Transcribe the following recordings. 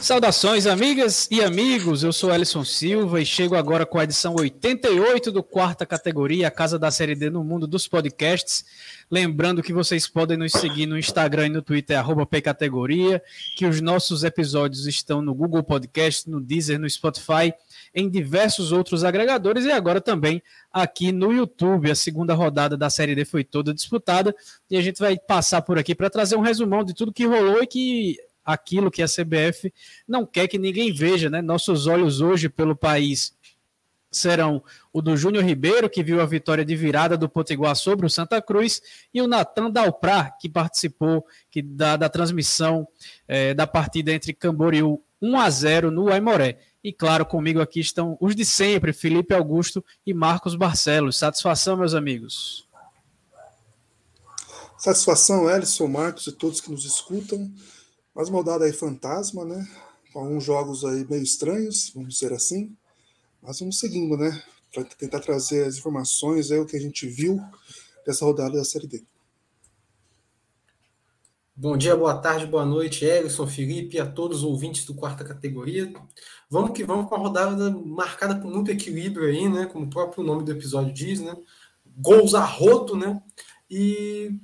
Saudações, amigas e amigos. Eu sou Ellison Silva e chego agora com a edição 88 do quarta categoria, a casa da série D no mundo dos podcasts. Lembrando que vocês podem nos seguir no Instagram e no Twitter, pcategoria, que os nossos episódios estão no Google Podcast, no Deezer, no Spotify, em diversos outros agregadores e agora também aqui no YouTube. A segunda rodada da Série D foi toda disputada e a gente vai passar por aqui para trazer um resumão de tudo que rolou e que aquilo que a CBF não quer que ninguém veja, né? Nossos olhos hoje pelo país serão o do Júnior Ribeiro, que viu a vitória de virada do Potiguar sobre o Santa Cruz, e o Natan Dalprá, que participou que, da, da transmissão é, da partida entre Camboriú 1 a 0 no Aimoré. E claro, comigo aqui estão os de sempre, Felipe Augusto e Marcos Barcelos. Satisfação, meus amigos. Satisfação, Ellison, Marcos e todos que nos escutam. Mais uma rodada aí fantasma, né? Com alguns jogos aí meio estranhos, vamos dizer assim. Mas vamos seguindo, né? Para tentar trazer as informações, é o que a gente viu dessa rodada da Série D. Bom dia, boa tarde, boa noite, Ellison, Felipe, a todos os ouvintes do quarta categoria. Vamos que vamos com a rodada marcada por muito equilíbrio aí, né? Como o próprio nome do episódio diz, né? Gols a rodo, né? E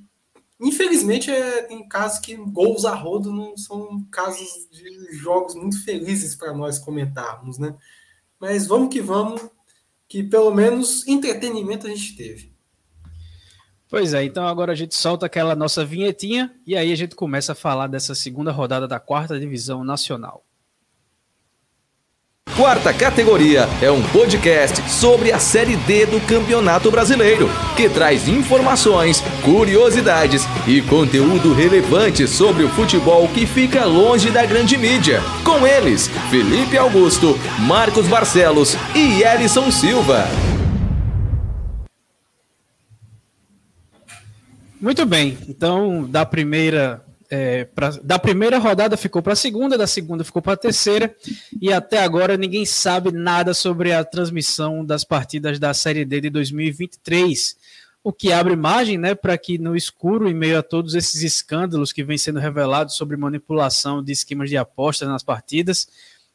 Infelizmente, é, tem casos que gols a rodo não são casos de jogos muito felizes para nós comentarmos, né? Mas vamos que vamos, que pelo menos entretenimento a gente teve. Pois é, então agora a gente solta aquela nossa vinhetinha e aí a gente começa a falar dessa segunda rodada da quarta divisão nacional. Quarta Categoria é um podcast sobre a Série D do Campeonato Brasileiro, que traz informações, curiosidades e conteúdo relevante sobre o futebol que fica longe da grande mídia. Com eles, Felipe Augusto, Marcos Barcelos e Elison Silva. Muito bem, então da primeira é, pra, da primeira rodada ficou para a segunda, da segunda ficou para a terceira, e até agora ninguém sabe nada sobre a transmissão das partidas da Série D de 2023. O que abre margem né, para que no escuro, em meio a todos esses escândalos que vêm sendo revelados sobre manipulação de esquemas de apostas nas partidas,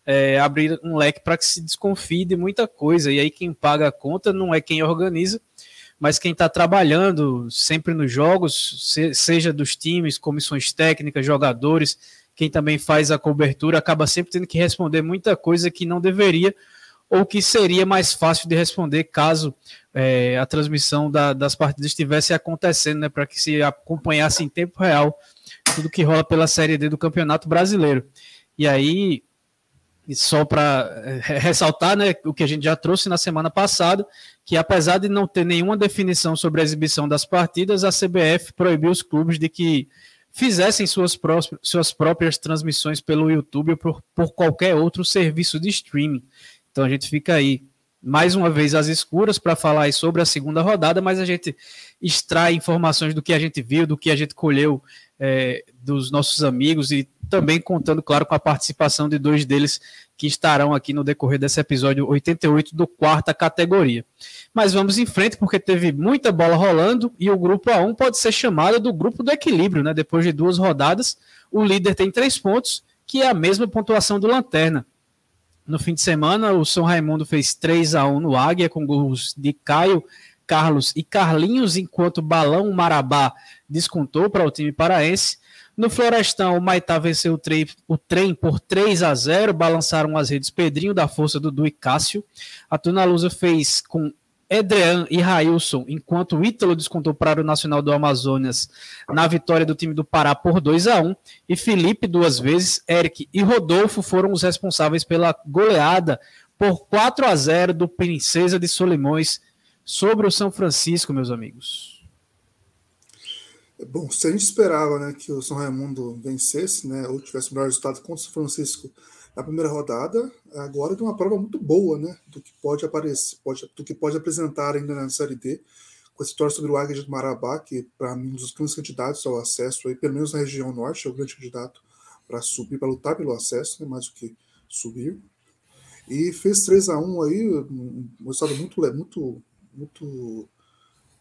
é, abrir um leque para que se desconfie de muita coisa. E aí quem paga a conta não é quem organiza, mas quem está trabalhando sempre nos jogos, seja dos times, comissões técnicas, jogadores, quem também faz a cobertura, acaba sempre tendo que responder muita coisa que não deveria ou que seria mais fácil de responder caso é, a transmissão da, das partidas estivesse acontecendo, né, para que se acompanhasse em tempo real tudo que rola pela Série D do Campeonato Brasileiro. E aí, só para é, ressaltar né, o que a gente já trouxe na semana passada, que apesar de não ter nenhuma definição sobre a exibição das partidas, a CBF proibiu os clubes de que fizessem suas, pró suas próprias transmissões pelo YouTube ou por, por qualquer outro serviço de streaming. Então a gente fica aí mais uma vez às escuras para falar sobre a segunda rodada, mas a gente extrai informações do que a gente viu, do que a gente colheu é, dos nossos amigos e também contando, claro, com a participação de dois deles que estarão aqui no decorrer desse episódio 88 do quarta categoria. Mas vamos em frente, porque teve muita bola rolando e o grupo A1 pode ser chamado do grupo do equilíbrio, né? Depois de duas rodadas, o líder tem três pontos, que é a mesma pontuação do Lanterna. No fim de semana, o São Raimundo fez 3 a 1 no Águia, com gols de Caio, Carlos e Carlinhos, enquanto Balão Marabá descontou para o time paraense. No Florestão, o Maitá venceu o trem, o trem por 3 a 0, balançaram as redes Pedrinho da força Dudu e Cássio. A Tunalusa fez com Edrean e Railson, enquanto o Ítalo descontou para o Nacional do Amazonas na vitória do time do Pará por 2 a 1 e Felipe duas vezes, Eric e Rodolfo foram os responsáveis pela goleada por 4 a 0 do Princesa de Solimões sobre o São Francisco, meus amigos. Bom, se a gente esperava né, que o São Raimundo vencesse, né, ou tivesse o melhor resultado contra o São Francisco na primeira rodada, agora tem uma prova muito boa né, do que pode aparecer, pode, do que pode apresentar ainda na Série D, com essa história sobre o Águia de Marabá, que para mim um dos grandes candidatos ao acesso, aí, pelo menos na região norte, é o grande candidato para subir, para lutar pelo acesso, né, mais do que subir. E fez 3 a 1 aí, um resultado muito, muito muito,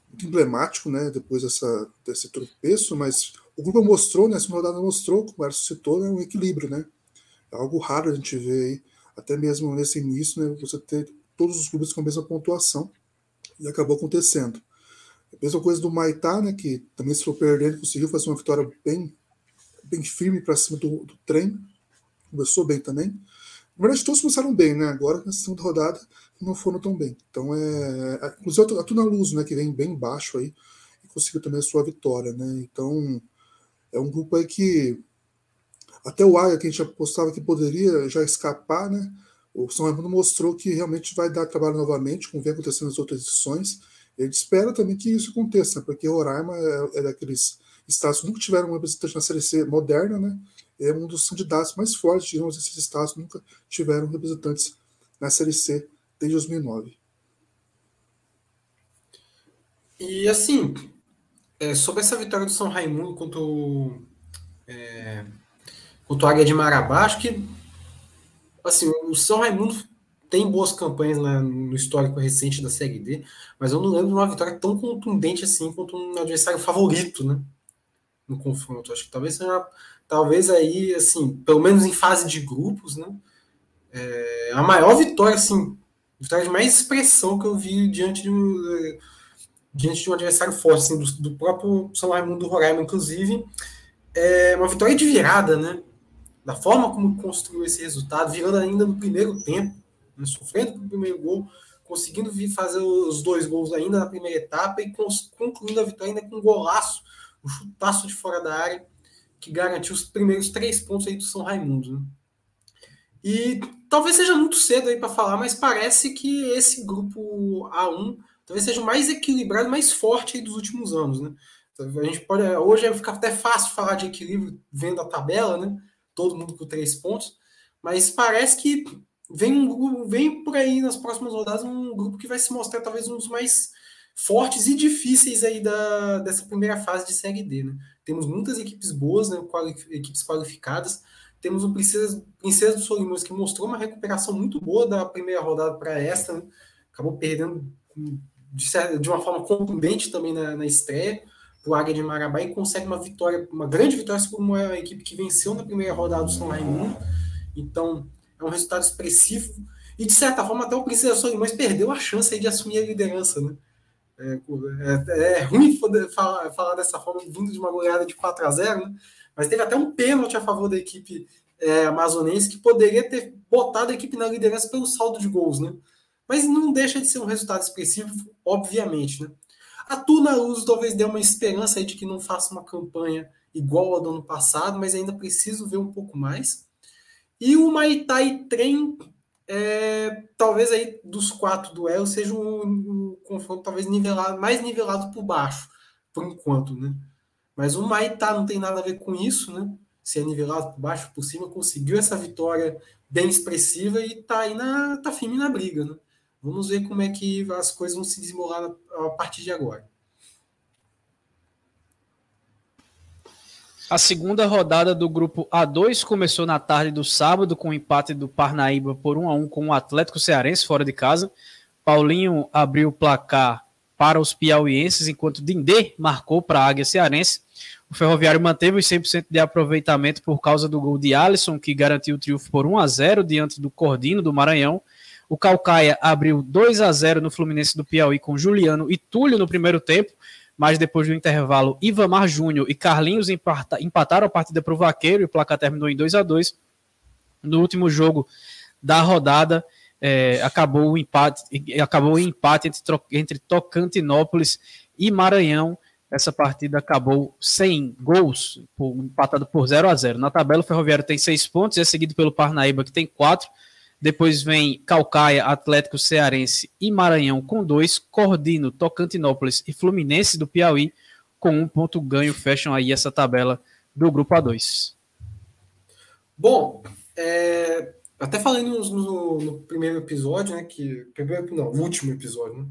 muito emblemático, né, depois dessa, desse tropeço, mas o grupo mostrou, né, essa rodada mostrou, como o Erso citou, né, um equilíbrio, né, É algo raro a gente ver aí, até mesmo nesse início, né, você ter todos os clubes com a mesma pontuação, e acabou acontecendo. A mesma coisa do Maitá, né, que também se for perdendo, conseguiu fazer uma vitória bem, bem firme para cima do, do trem, começou bem também. Na verdade, todos começaram bem, né? Agora, na segunda rodada, não foram tão bem. Então, é. é inclusive, a Tuna Luz, né? Que vem bem baixo aí, e conseguiu também a sua vitória, né? Então, é um grupo aí que. Até o Águia, que a gente apostava que poderia já escapar, né? O São Raimundo mostrou que realmente vai dar trabalho novamente, como vem acontecendo nas outras edições. Ele espera também que isso aconteça, porque Roraima é, é daqueles estados que nunca tiveram um representante na Série C moderna, né? É um dos candidatos mais fortes, digamos, esses estados nunca tiveram representantes na Série C desde 2009. E assim, é, sobre essa vitória do São Raimundo contra o, é, contra o Águia de Marabá, acho que assim, o São Raimundo tem boas campanhas na, no histórico recente da Série D, mas eu não lembro de uma vitória tão contundente assim contra um adversário favorito, né? No confronto. Acho que talvez seja, talvez aí, assim, pelo menos em fase de grupos, né? É, a maior vitória, assim, vitória de mais expressão que eu vi diante de um, diante de um adversário forte, assim, do, do próprio São Raimundo do Roraima, inclusive, é uma vitória de virada, né? Da forma como construiu esse resultado, virando ainda no primeiro tempo, né? sofrendo o primeiro gol, conseguindo vir fazer os dois gols ainda na primeira etapa e concluindo a vitória ainda com um golaço, um chutaço de fora da área, que garantiu os primeiros três pontos aí do São Raimundo. Né? E talvez seja muito cedo aí para falar, mas parece que esse grupo A1 talvez seja o mais equilibrado, mais forte dos últimos anos, né? A gente pode hoje fica até fácil falar de equilíbrio vendo a tabela, né? Todo mundo com três pontos, mas parece que vem um vem por aí nas próximas rodadas um grupo que vai se mostrar talvez um dos mais fortes e difíceis aí da, dessa primeira fase de Série D, né? Temos muitas equipes boas, né? Quali, equipes qualificadas temos o Princesa, Princesa dos Solimões, que mostrou uma recuperação muito boa da primeira rodada para esta, né? acabou perdendo de, de, uma forma contundente também na, na estreia o Águia de Marabá e consegue uma vitória, uma grande vitória sobre uma equipe que venceu na primeira rodada do São Raimundo. Então, é um resultado expressivo. E, de certa forma, até o Princesa Solimões perdeu a chance de assumir a liderança. Né? É, é, é ruim falar, falar, dessa forma, vindo de uma goleada de 4 a 0 né? Mas teve até um pênalti a favor da equipe é, amazonense que poderia ter botado a equipe na liderança pelo saldo de gols, né? Mas não deixa de ser um resultado expressivo, obviamente, né? A Tuna Luz talvez dê uma esperança aí de que não faça uma campanha igual a do ano passado, mas ainda preciso ver um pouco mais. E o Maitai Trem, é, talvez aí dos quatro duelos, seja um, um confronto talvez nivelado, mais nivelado por baixo, por enquanto, né? Mas o Maitá não tem nada a ver com isso, né? Se é nivelado por baixo, por cima, conseguiu essa vitória bem expressiva e tá aí na, tá firme na briga, né? Vamos ver como é que as coisas vão se desenrolar a partir de agora. A segunda rodada do grupo A2 começou na tarde do sábado com o empate do Parnaíba por 1 a 1 com o Atlético Cearense fora de casa. Paulinho abriu o placar para os piauienses, enquanto Dindê marcou para a Águia Cearense. O Ferroviário manteve os 100% de aproveitamento por causa do gol de Alisson, que garantiu o triunfo por 1 a 0 diante do Cordino do Maranhão. O Calcaia abriu 2 a 0 no Fluminense do Piauí com Juliano e Túlio no primeiro tempo, mas depois do intervalo, Ivamar Júnior e Carlinhos empataram a partida para o Vaqueiro e o placar terminou em 2 a 2 No último jogo da rodada, é, acabou o empate, acabou o empate entre, entre Tocantinópolis e Maranhão. Essa partida acabou sem gols, por, empatado por 0 a 0 Na tabela, o Ferroviário tem seis pontos, é seguido pelo Parnaíba, que tem quatro. Depois vem Calcaia, Atlético Cearense e Maranhão com dois. Cordino, Tocantinópolis e Fluminense do Piauí com um ponto ganho. Fecham aí essa tabela do grupo A2. Bom, é, até falei no, no, no, primeiro episódio, né? Que. Primeiro, não, no último episódio, né?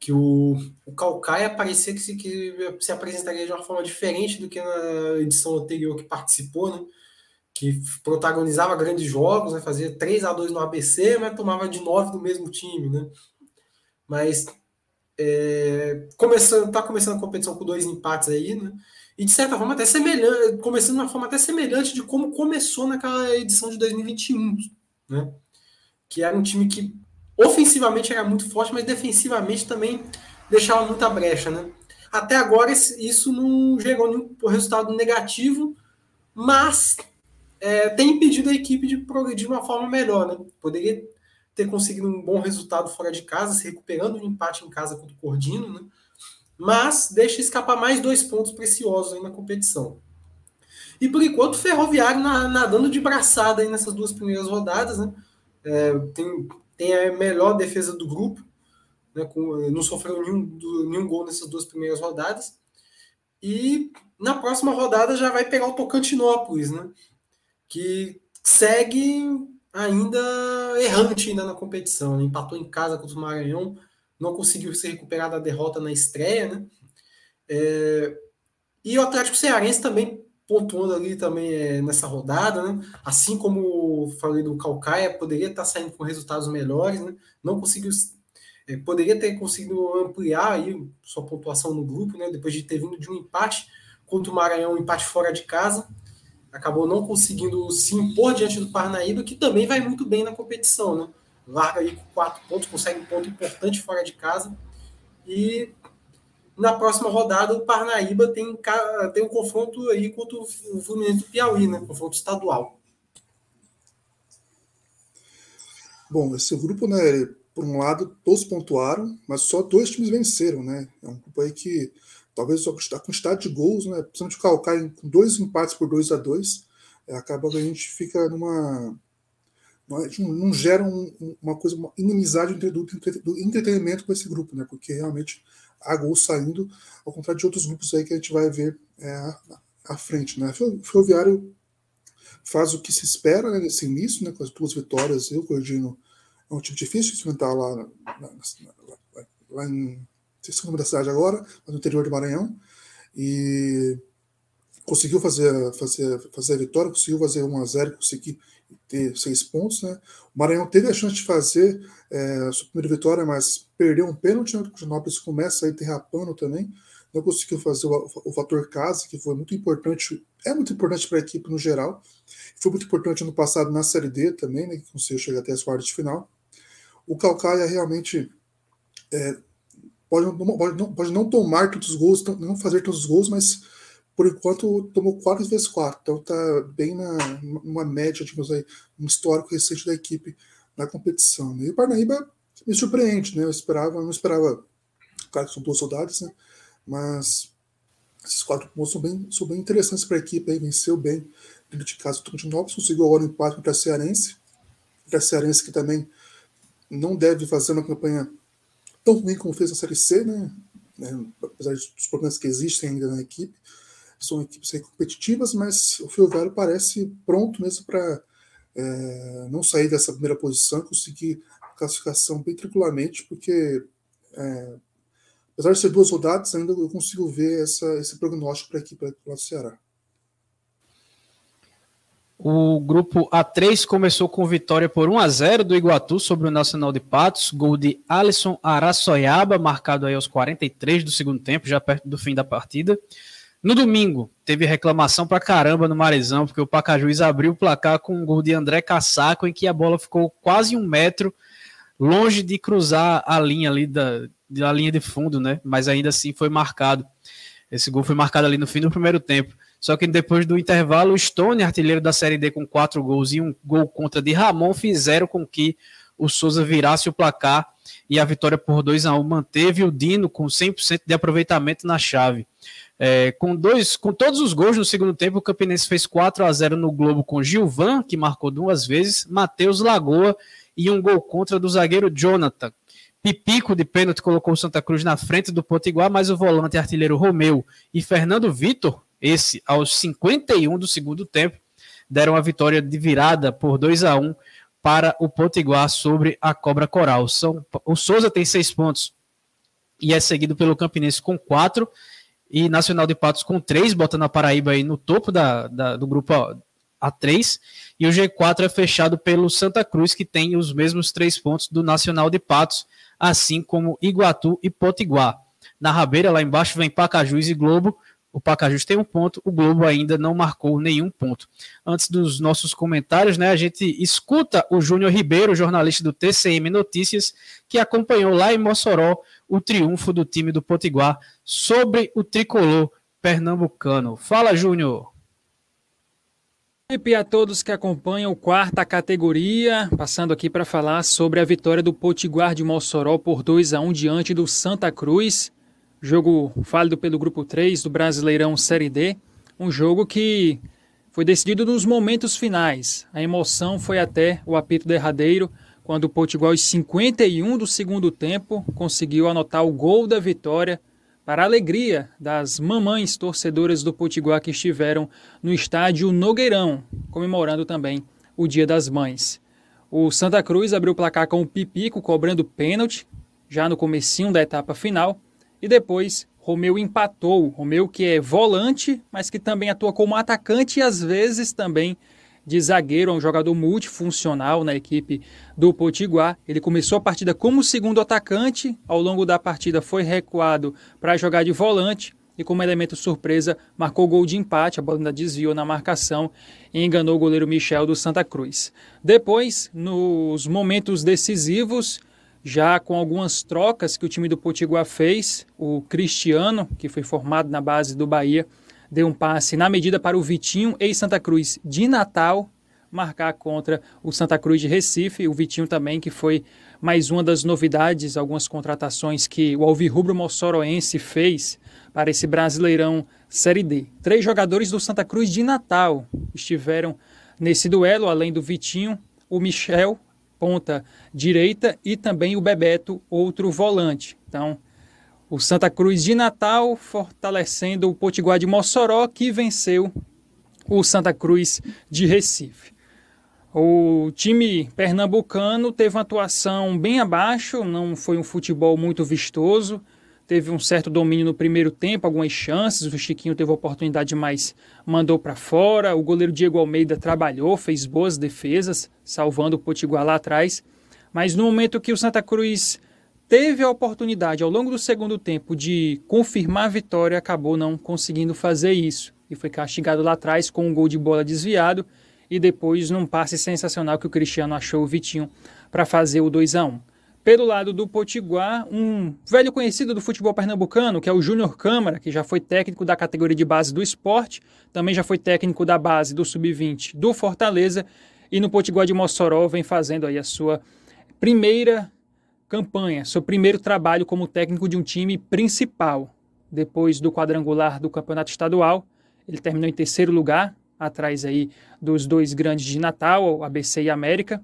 Que o, o Calcaia parecia que se, que se apresentaria de uma forma diferente do que na edição anterior que participou, né? Que protagonizava grandes jogos, né, fazia 3 a 2 no ABC, mas tomava de 9 do mesmo time, né? Mas é, começando, tá começando a competição com dois empates aí, né? E de certa forma até semelhante, começando de uma forma até semelhante de como começou naquela edição de 2021, né? Que era um time que ofensivamente era muito forte, mas defensivamente também deixava muita brecha, né? Até agora isso não gerou nenhum resultado negativo, mas é, tem impedido a equipe de progredir de uma forma melhor, né? Poderia ter conseguido um bom resultado fora de casa, se recuperando um empate em casa contra o Cordino, né? Mas deixa escapar mais dois pontos preciosos aí na competição. E por enquanto, o Ferroviário nadando de braçada aí nessas duas primeiras rodadas, né? É, tem, tem a melhor defesa do grupo, né? Com, não sofreu nenhum, nenhum gol nessas duas primeiras rodadas. E na próxima rodada já vai pegar o Tocantinópolis, né? Que segue ainda errante ainda na competição. Né? Empatou em casa contra o Maranhão, não conseguiu se recuperar da derrota na estreia, né? É, e o Atlético Cearense também pontuando ali também é, nessa rodada, né? Assim como falei do Calcaia, poderia estar saindo com resultados melhores, né? Não conseguiu, é, poderia ter conseguido ampliar aí sua pontuação no grupo, né? Depois de ter vindo de um empate contra o Maranhão, um empate fora de casa, acabou não conseguindo se impor diante do Parnaíba, que também vai muito bem na competição, né? Larga aí com quatro pontos, consegue um ponto importante fora de casa. E na próxima rodada, o Parnaíba tem, tem um confronto aí contra o Fluminense do Piauí, né? Confronto estadual. Bom, esse grupo, né, por um lado, todos pontuaram, mas só dois times venceram, né? É um grupo aí que talvez só a quantidade de gols, né? Principalmente o Calcaia com dois empates por 2 a 2 é, acaba que a gente fica numa não, gera um, uma coisa, uma inimizade do, do, entretenimento com esse grupo, né? Porque realmente há gols saindo, ao contrário de outros grupos aí que a gente vai ver é, à frente, né? O Ferroviário faz o que se espera né, nesse início, né? Com as duas vitórias, eu, Gordino, é um time difícil de enfrentar lá, lá, lá, em não sei se o nome da cidade agora, mas no interior do Maranhão. E conseguiu fazer, fazer, fazer a vitória, conseguiu fazer 1 a 0 conseguir ter seis pontos. Né? O Maranhão teve a chance de fazer é, a sua primeira vitória, mas perdeu um pênalti. Né? O Coutinópolis começa aí derrapando também. Não conseguiu fazer o, o fator casa, que foi muito importante, é muito importante para a equipe no geral. Foi muito importante ano passado na Série D também, né, que conseguiu chegar até as quartas de final. O Calcaia realmente é, pode, não, pode, não, pode não tomar todos os gols, não fazer todos os gols, mas por enquanto tomou 4 vezes 4, então está bem na uma média, digamos aí, um histórico recente da equipe na competição. Né? E o Parnaíba me surpreende, né? Eu esperava, não esperava, claro que são duas soldados, né? Mas esses quatro pontos são bem, são bem interessantes para a equipe, aí, venceu bem dentro de casa o Tocantinópolis, conseguiu agora um empate contra a Cearense, contra a Cearense que também não deve fazer uma campanha tão ruim como fez a Série C, né? né? apesar dos problemas que existem ainda na equipe, são equipes competitivas, mas o Ferroviário parece pronto mesmo para é, não sair dessa primeira posição, conseguir a classificação bem tranquilamente, porque é, apesar de ser duas rodadas, ainda eu consigo ver essa, esse prognóstico para a equipe do Ceará. O grupo A3 começou com vitória por 1 a 0 do Iguatu sobre o Nacional de Patos, gol de Alisson Araçoiaba, marcado aí aos 43 do segundo tempo, já perto do fim da partida. No domingo, teve reclamação pra caramba no Marizão, porque o Pacajuiz abriu o placar com um gol de André Cassaco, em que a bola ficou quase um metro longe de cruzar a linha ali da, da linha de fundo, né? Mas ainda assim foi marcado. Esse gol foi marcado ali no fim do primeiro tempo. Só que depois do intervalo, o Stone, artilheiro da Série D com quatro gols e um gol contra de Ramon, fizeram com que o Souza virasse o placar e a vitória por 2 a 1 manteve o Dino com 100% de aproveitamento na chave. É, com dois, com todos os gols no segundo tempo, o Campinense fez 4 a 0 no Globo com Gilvan, que marcou duas vezes, Matheus Lagoa e um gol contra do zagueiro Jonathan. Pipico de pênalti colocou o Santa Cruz na frente do Potiguar, mas o volante artilheiro Romeu e Fernando Vitor, esse aos 51 do segundo tempo, deram a vitória de virada por 2 a 1 para o Potiguar sobre a Cobra Coral. São, o Souza tem seis pontos e é seguido pelo Campinense com quatro e Nacional de Patos com três, botando a Paraíba aí no topo da, da, do grupo A3, e o G4 é fechado pelo Santa Cruz, que tem os mesmos três pontos do Nacional de Patos, assim como Iguatu e Potiguar. Na rabeira, lá embaixo, vem Pacajus e Globo, o Pacajus tem um ponto, o Globo ainda não marcou nenhum ponto. Antes dos nossos comentários, né, a gente escuta o Júnior Ribeiro, jornalista do TCM Notícias, que acompanhou lá em Mossoró o triunfo do time do Potiguar sobre o tricolor pernambucano. Fala, Júnior! E a todos que acompanham o quarta categoria, passando aqui para falar sobre a vitória do Potiguar de Mossoró por 2 a 1 diante do Santa Cruz. Jogo válido pelo grupo 3 do Brasileirão Série D. Um jogo que foi decidido nos momentos finais. A emoção foi até o apito derradeiro, quando o Potiguar, aos 51 do segundo tempo, conseguiu anotar o gol da vitória para a alegria das mamães torcedoras do Potiguar que estiveram no estádio Nogueirão, comemorando também o Dia das Mães. O Santa Cruz abriu o placar com o Pipico cobrando pênalti, já no comecinho da etapa final, e depois Romeu empatou. Romeu que é volante, mas que também atua como atacante e às vezes também de zagueiro, é um jogador multifuncional na equipe do Potiguar. Ele começou a partida como segundo atacante, ao longo da partida foi recuado para jogar de volante e como elemento surpresa marcou gol de empate, a bola ainda desviou na marcação e enganou o goleiro Michel do Santa Cruz. Depois, nos momentos decisivos, já com algumas trocas que o time do Potiguar fez, o Cristiano, que foi formado na base do Bahia, deu um passe na medida para o Vitinho, ex-Santa Cruz de Natal, marcar contra o Santa Cruz de Recife. O Vitinho também, que foi mais uma das novidades, algumas contratações que o Alvirrubro Mossoroense fez para esse Brasileirão Série D. Três jogadores do Santa Cruz de Natal estiveram nesse duelo, além do Vitinho, o Michel, ponta direita, e também o Bebeto, outro volante. Então, o Santa Cruz de Natal fortalecendo o Potiguar de Mossoró, que venceu o Santa Cruz de Recife. O time pernambucano teve uma atuação bem abaixo, não foi um futebol muito vistoso, teve um certo domínio no primeiro tempo, algumas chances, o Chiquinho teve oportunidade, mas mandou para fora. O goleiro Diego Almeida trabalhou, fez boas defesas, salvando o Potiguar lá atrás. Mas no momento que o Santa Cruz teve a oportunidade ao longo do segundo tempo de confirmar a vitória, acabou não conseguindo fazer isso. E foi castigado lá atrás com um gol de bola desviado e depois num passe sensacional que o Cristiano achou o Vitinho para fazer o 2 a 1 pelo lado do Potiguar, um velho conhecido do futebol pernambucano, que é o Júnior Câmara, que já foi técnico da categoria de base do esporte, também já foi técnico da base do sub-20 do Fortaleza, e no Potiguar de Mossoró vem fazendo aí a sua primeira campanha, seu primeiro trabalho como técnico de um time principal. Depois do quadrangular do campeonato estadual, ele terminou em terceiro lugar, atrás aí dos dois grandes de Natal, ABC e América.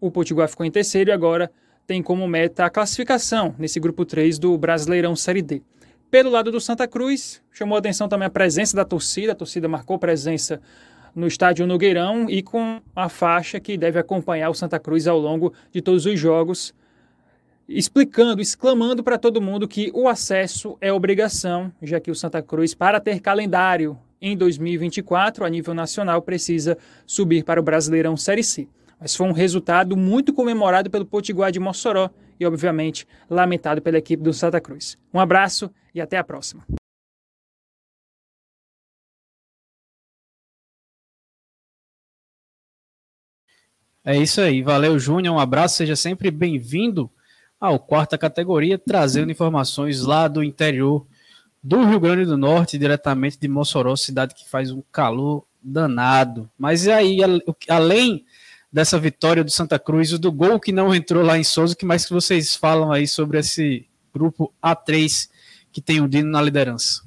O Potiguar ficou em terceiro e agora tem como meta a classificação nesse grupo 3 do Brasileirão Série D. Pelo lado do Santa Cruz, chamou atenção também a presença da torcida, a torcida marcou presença no estádio Nogueirão e com a faixa que deve acompanhar o Santa Cruz ao longo de todos os jogos, explicando, exclamando para todo mundo que o acesso é obrigação, já que o Santa Cruz, para ter calendário em 2024, a nível nacional, precisa subir para o Brasileirão Série C mas foi um resultado muito comemorado pelo Potiguar de Mossoró e, obviamente, lamentado pela equipe do Santa Cruz. Um abraço e até a próxima. É isso aí, valeu Júnior, um abraço, seja sempre bem-vindo ao quarta categoria, trazendo informações lá do interior do Rio Grande do Norte, diretamente de Mossoró, cidade que faz um calor danado. Mas e aí, além dessa vitória do Santa Cruz, do gol que não entrou lá em Souza, que mais que vocês falam aí sobre esse grupo A3 que tem o Dino na liderança?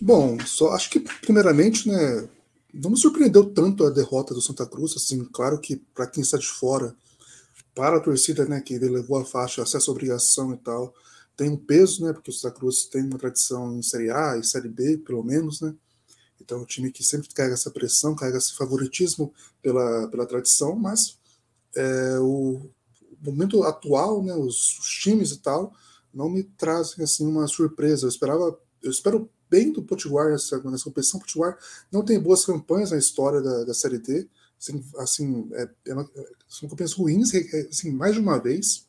Bom, só acho que primeiramente, né, não me surpreendeu tanto a derrota do Santa Cruz, assim, claro que para quem está de fora, para a torcida, né, que ele levou a faixa, acesso à obrigação e tal, tem um peso, né, porque o Santa Cruz tem uma tradição em Série A e Série B, pelo menos, né, então, é um time que sempre carrega essa pressão, carrega esse favoritismo pela, pela tradição, mas é, o, momento atual, né, os, os, times e tal, não me trazem assim uma surpresa. Eu esperava, eu espero bem do Potiguar nessa, nessa competição. O Potiguar não tem boas campanhas na história da, da Série D. Assim, assim é, é uma, são campanhas ruins, assim, mais de uma vez.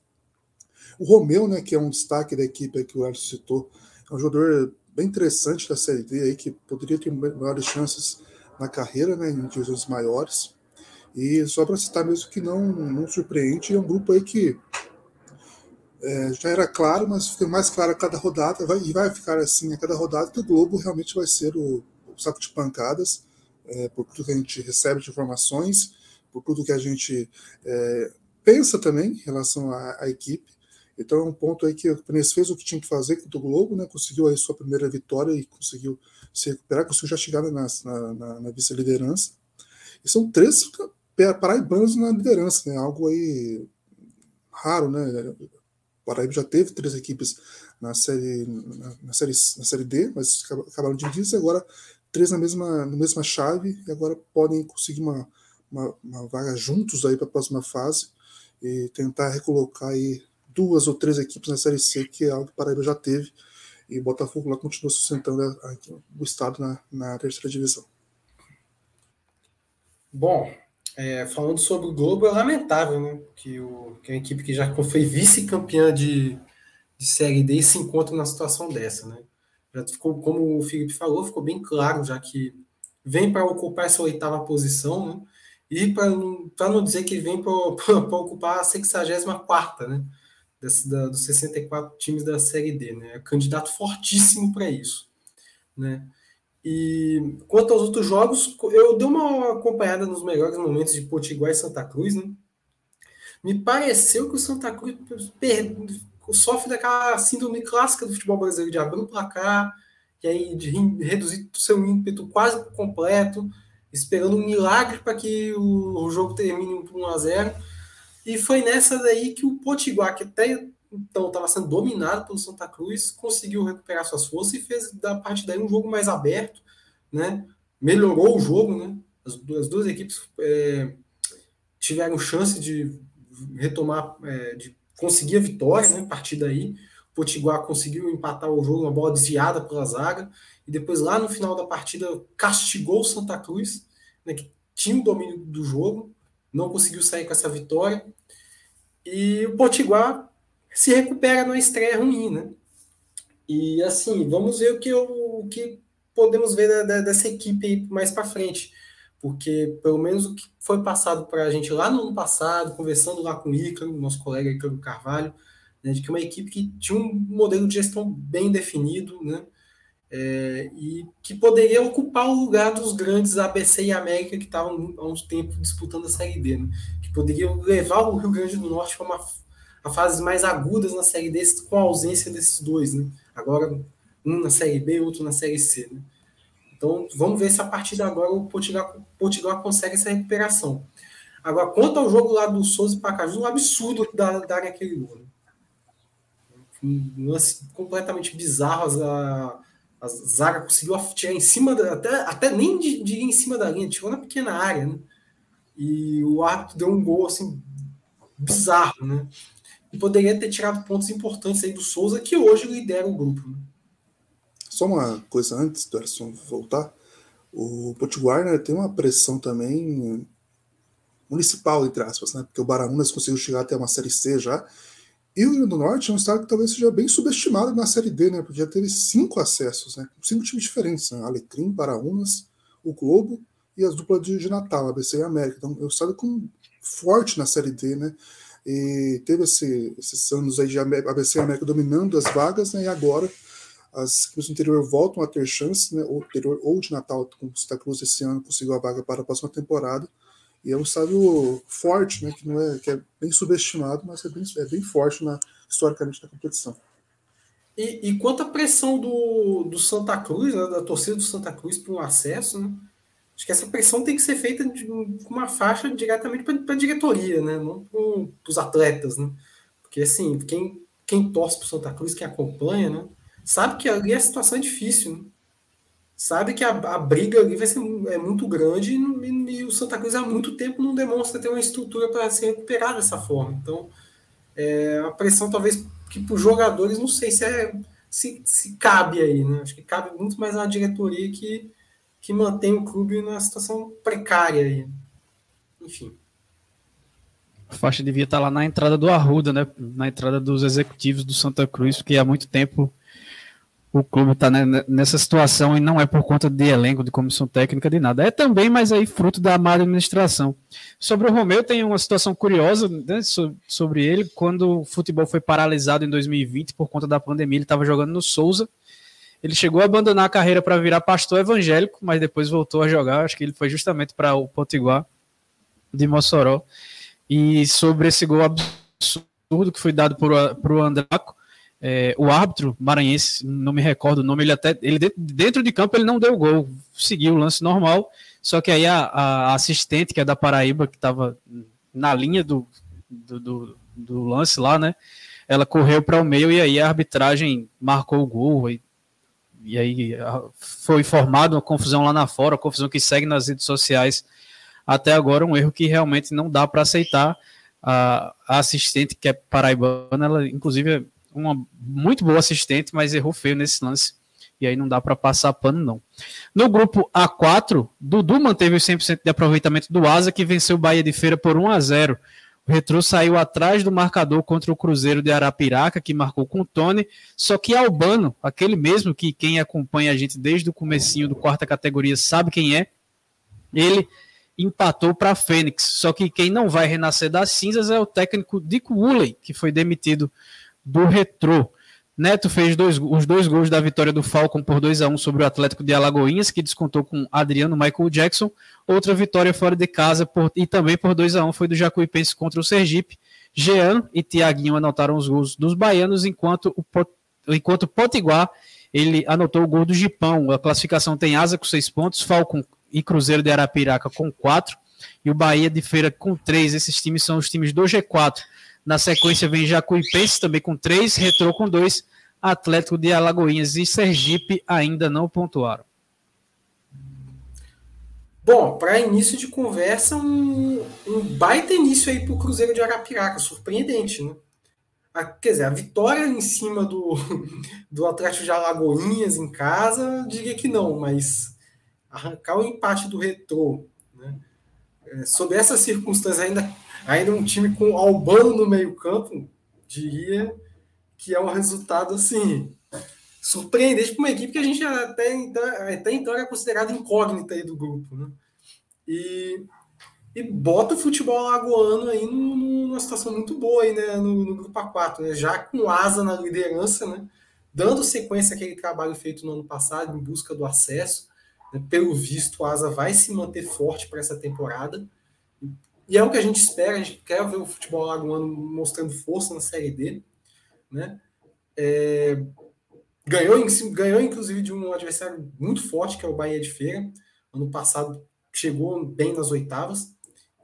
O Romeu, né, que é um destaque da equipe que o Alisson citou, é um jogador bem interessante da Série D aí, que poderia ter maiores chances na carreira, né, em divisões maiores. E só para citar mesmo que não, não surpreende, é um grupo aí que é, já era claro, mas fica mais claro a cada rodada, vai, e vai ficar assim a cada rodada, que o Globo realmente vai ser o, o saco de pancadas, é, por tudo que a gente recebe de informações, por tudo que a gente é, pensa também em relação à, à, equipe. Então é um ponto aí que o Penes fez o que tinha que fazer com o Globo, né, conseguiu aí sua primeira vitória e conseguiu se recuperar, conseguiu já chegar na, na, na, na vice-liderança. E são três paraibanos na liderança, né, algo aí raro, né? Paraíba já teve três equipes na série, na, na série, na série D, mas acabaram divididos, e agora três na mesma, na mesma chave, e agora podem conseguir uma, uma, uma vaga juntos aí para a próxima fase e tentar recolocar aí duas ou três equipes na série C, que é algo que Paraíba já teve, e Botafogo lá continua sustentando a, a, o estado na, na terceira divisão. Bom, é, falando sobre o Globo, é lamentável né, que, o, que a equipe que já foi vice-campeã de, de Série D se encontra numa situação dessa. Né? Já ficou, como o Felipe falou, ficou bem claro, já que vem para ocupar essa oitava posição, né? e para não dizer que vem para ocupar a 64, né? Desse, da, dos 64 times da Série D. Né? É candidato fortíssimo para isso. Né? E quanto aos outros jogos, eu dei uma acompanhada nos melhores momentos de Potiguar e Santa Cruz, né? Me pareceu que o Santa Cruz sofre daquela síndrome clássica do futebol brasileiro de abrir o placar e aí de reduzir o seu ímpeto quase completo, esperando um milagre para que o, jogo termine por 1 a 0 E foi nessa daí que o Potiguar, que até então estava sendo dominado pelo Santa Cruz, conseguiu recuperar suas forças e fez da parte daí um jogo mais aberto, né? Melhorou o jogo, né? As, as duas equipes é, tiveram chance de retomar, é, de conseguir a vitória, né? A partir daí, o Potiguar conseguiu empatar o jogo, uma bola desviada pela zaga e depois lá no final da partida castigou o Santa Cruz, né? Que tinha o domínio do jogo, não conseguiu sair com essa vitória. E o Potiguar se recupera numa estreia ruim, né? E assim, vamos ver o que, o que podemos ver da, dessa equipe mais para frente. Porque, pelo menos, o que foi passado para a gente lá no ano passado, conversando lá com o Ícaro, nosso colega Ícaro Carvalho, né, de que é uma equipe que tinha um modelo de gestão bem definido, né? É, e que poderia ocupar o lugar dos grandes ABC e América que estavam há uns tempos disputando a Série D, né? que poderiam levar o Rio Grande do Norte para a fases mais agudas na Série D com a ausência desses dois, né? Agora um na Série B, outro na Série C, né? Então vamos ver se a partir de agora o Potiguar, consegue essa recuperação. Agora, quanto ao jogo lá do Souza e Pacajus, um absurdo da área aquele gol. Né? Um lance completamente bizarro. A, a zaga conseguiu tirar em cima, da, até, até nem de em cima da linha, tirou na pequena área, né? E o árbitro deu um gol assim bizarro, né? e poderia ter tirado pontos importantes aí do Souza, que hoje lidera o grupo. Né? Só uma coisa antes do Erson voltar. O Potiguar né, tem uma pressão também municipal, entre aspas, né? Porque o Baraúnas conseguiu chegar até uma Série C já. E o Rio Grande do Norte é um estado que talvez seja bem subestimado na Série D, né? Porque já teve cinco acessos, né? Cinco times diferentes, né? Alecrim, Baraunas, o Globo e as duplas de, de Natal, ABC e América. Então, é um estado com, forte na Série D, né? e teve esse, esses anos aí de ABC América dominando as vagas, né, e agora as equipes do interior voltam a ter chance, né, ou interior ou de Natal, como Santa Cruz esse ano conseguiu a vaga para a próxima temporada, e é um estádio forte, né, que não é que é bem subestimado, mas é bem, é bem forte na historicamente na competição. E, e quanto à pressão do, do Santa Cruz, né, da torcida do Santa Cruz para o acesso, né, Acho que essa pressão tem que ser feita com uma faixa diretamente para a diretoria, né? não para os atletas. Né? Porque, assim, quem, quem torce para o Santa Cruz, quem acompanha, né? sabe que ali a situação é difícil. Né? Sabe que a, a, briga ali vai ser é muito grande e, e, o Santa Cruz há muito tempo não demonstra ter uma estrutura para se recuperar dessa forma. Então, é, a pressão talvez que para os jogadores, não sei se, é, se, se cabe aí. Né? Acho que cabe muito mais na diretoria que que mantém o clube numa situação precária aí. Enfim. A faixa devia estar lá na entrada do Arruda, né? Na entrada dos executivos do Santa Cruz, porque há muito tempo o clube está nessa situação e não é por conta de elenco, de comissão técnica, de nada. É também, mas aí fruto da má administração. Sobre o Romeu, tem uma situação curiosa né, sobre ele. Quando o futebol foi paralisado em 2020 por conta da pandemia, ele estava jogando no Souza. Ele chegou a abandonar a carreira para virar pastor evangélico, mas depois voltou a jogar. Acho que ele foi justamente para o Potiguar de Mossoró. E sobre esse gol absurdo que foi dado para o Andraco, é, o árbitro maranhense, não me recordo o nome, ele até ele dentro de campo ele não deu gol, seguiu o lance normal, só que aí a, a assistente, que é da Paraíba, que estava na linha do, do, do, do, lance lá, né? Ela correu para o meio e aí a arbitragem marcou o gol. E, e aí foi formada uma confusão lá na fora, confusão que segue nas redes sociais até agora, um erro que realmente não dá para aceitar. A, a assistente, que é paraibana, ela inclusive uma muito boa assistente, mas errou feio nesse lance. E aí não dá para passar pano, não. No grupo A4, Dudu manteve os 100% de aproveitamento do Asa, que venceu o Bahia de Feira por 1 a 0 o Retro saiu atrás do marcador contra o Cruzeiro de Arapiraca, que marcou com o Tony, só que Albano, aquele mesmo que quem acompanha a gente desde o comecinho do quarta categoria sabe quem é, ele empatou para Fênix. Só que quem não vai renascer das cinzas é o técnico Dick Woolley, que foi demitido do Retrô. Neto fez dois, os dois gols da vitória do Falcon por 2 a 1 sobre o Atlético de Alagoinhas, que descontou com Adriano Michael Jackson. Outra vitória fora de casa por, e também por 2 a 1 foi do Jacuipense contra o Sergipe. Jean e Tiaguinho anotaram os gols dos baianos, enquanto o, enquanto o Potiguar ele anotou o gol do Gipão. A classificação tem Asa com 6 pontos, Falcon e Cruzeiro de Arapiraca com 4 e o Bahia de Feira com 3. Esses times são os times do G4. Na sequência vem Jacuipense também com três, Retrô com dois, Atlético de Alagoinhas e Sergipe ainda não pontuaram. Bom, para início de conversa, um, um baita início aí para o Cruzeiro de Arapiraca, surpreendente, né? A, quer dizer, a vitória em cima do, do Atlético de Alagoinhas em casa, diria que não, mas arrancar o empate do Retrô, né? É, sob essas circunstâncias ainda Ainda um time com Albano no meio-campo, diria que é um resultado assim surpreendente para uma equipe que a gente até então, até então era considerada incógnita aí do grupo, né? E, e bota o futebol alagoano aí numa situação muito boa aí, né, no, no grupo A4, né? Já com asa na liderança, né? Dando sequência àquele trabalho feito no ano passado em busca do acesso. Né? Pelo visto, a asa vai se manter forte para essa temporada. E é o que a gente espera, a gente quer ver o futebol lagoano mostrando força na Série D. Né? É, ganhou, ganhou, inclusive, de um adversário muito forte, que é o Bahia de Feira. Ano passado chegou bem nas oitavas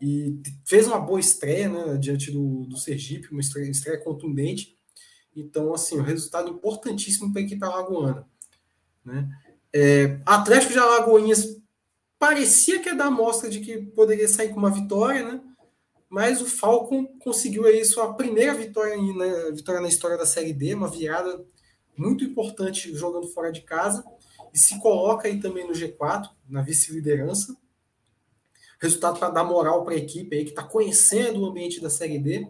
e fez uma boa estreia né, diante do, do Sergipe, uma estreia, estreia contundente. Então, assim, um resultado importantíssimo para a equipe alagoana. Né? É, Atlético de Alagoinhas parecia que ia dar mostra de que poderia sair com uma vitória, né? Mas o Falcon conseguiu aí sua primeira vitória, né? vitória na história da Série D, uma virada muito importante jogando fora de casa e se coloca aí também no G4, na vice-liderança. Resultado para dar moral para a equipe aí que está conhecendo o ambiente da Série D.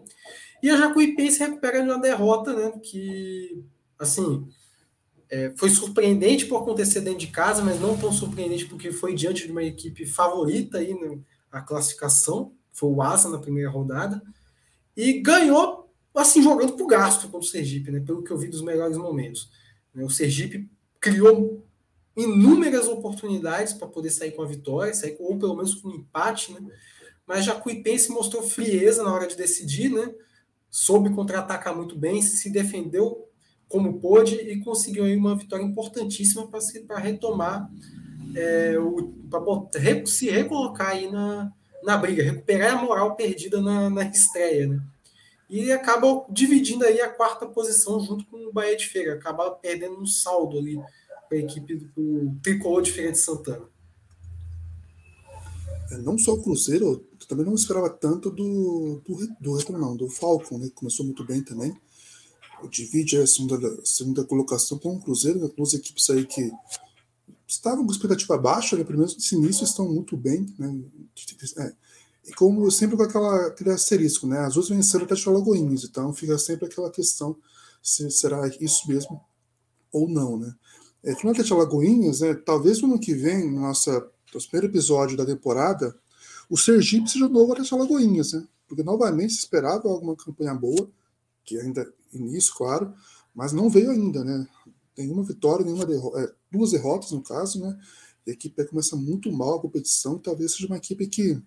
E a Jacuipense recupera de uma derrota, né? Que, assim, é, foi surpreendente por acontecer dentro de casa, mas não tão surpreendente porque foi diante de uma equipe favorita aí na classificação, foi o Asa na primeira rodada, e ganhou assim jogando por gasto contra o Sergipe, né, pelo que eu vi dos melhores momentos. Né, o Sergipe criou inúmeras oportunidades para poder sair com a vitória, sair ou pelo menos com um empate, né, mas Jacuipense mostrou frieza na hora de decidir, né, soube contra-atacar muito bem, se defendeu como pôde e conseguiu aí uma vitória importantíssima para retomar, é, para se recolocar aí na, na briga, recuperar a moral perdida na, na estreia, né? E acaba dividindo aí a quarta posição junto com o Bahia de Feira, acaba perdendo um saldo ali para a equipe do Tricolor de Feira de Santana. É, não só o Cruzeiro, eu também não esperava tanto do, do, do, não, do Falcon, né? Começou muito bem também divide a segunda, segunda colocação com o Cruzeiro, né, duas equipes aí que estavam com expectativa baixa, né, pelo menos nesse início estão muito bem, né, é, e como sempre com aquela, aquele asterisco, né, as duas venceram até Alagoinhas, então fica sempre aquela questão se será isso mesmo ou não, né. É, falando de Alagoinhas, né, talvez no ano que vem, no nosso, nosso primeiro episódio da temporada, o Sergipe seja o novo Atlético Alagoinhas, né? Porque novamente se esperava alguma campanha boa, que ainda início, claro, mas não veio ainda, né? Nenhuma vitória, nenhuma derrota, é, duas derrotas no caso, né? a equipe começa muito mal a competição, talvez seja uma equipe que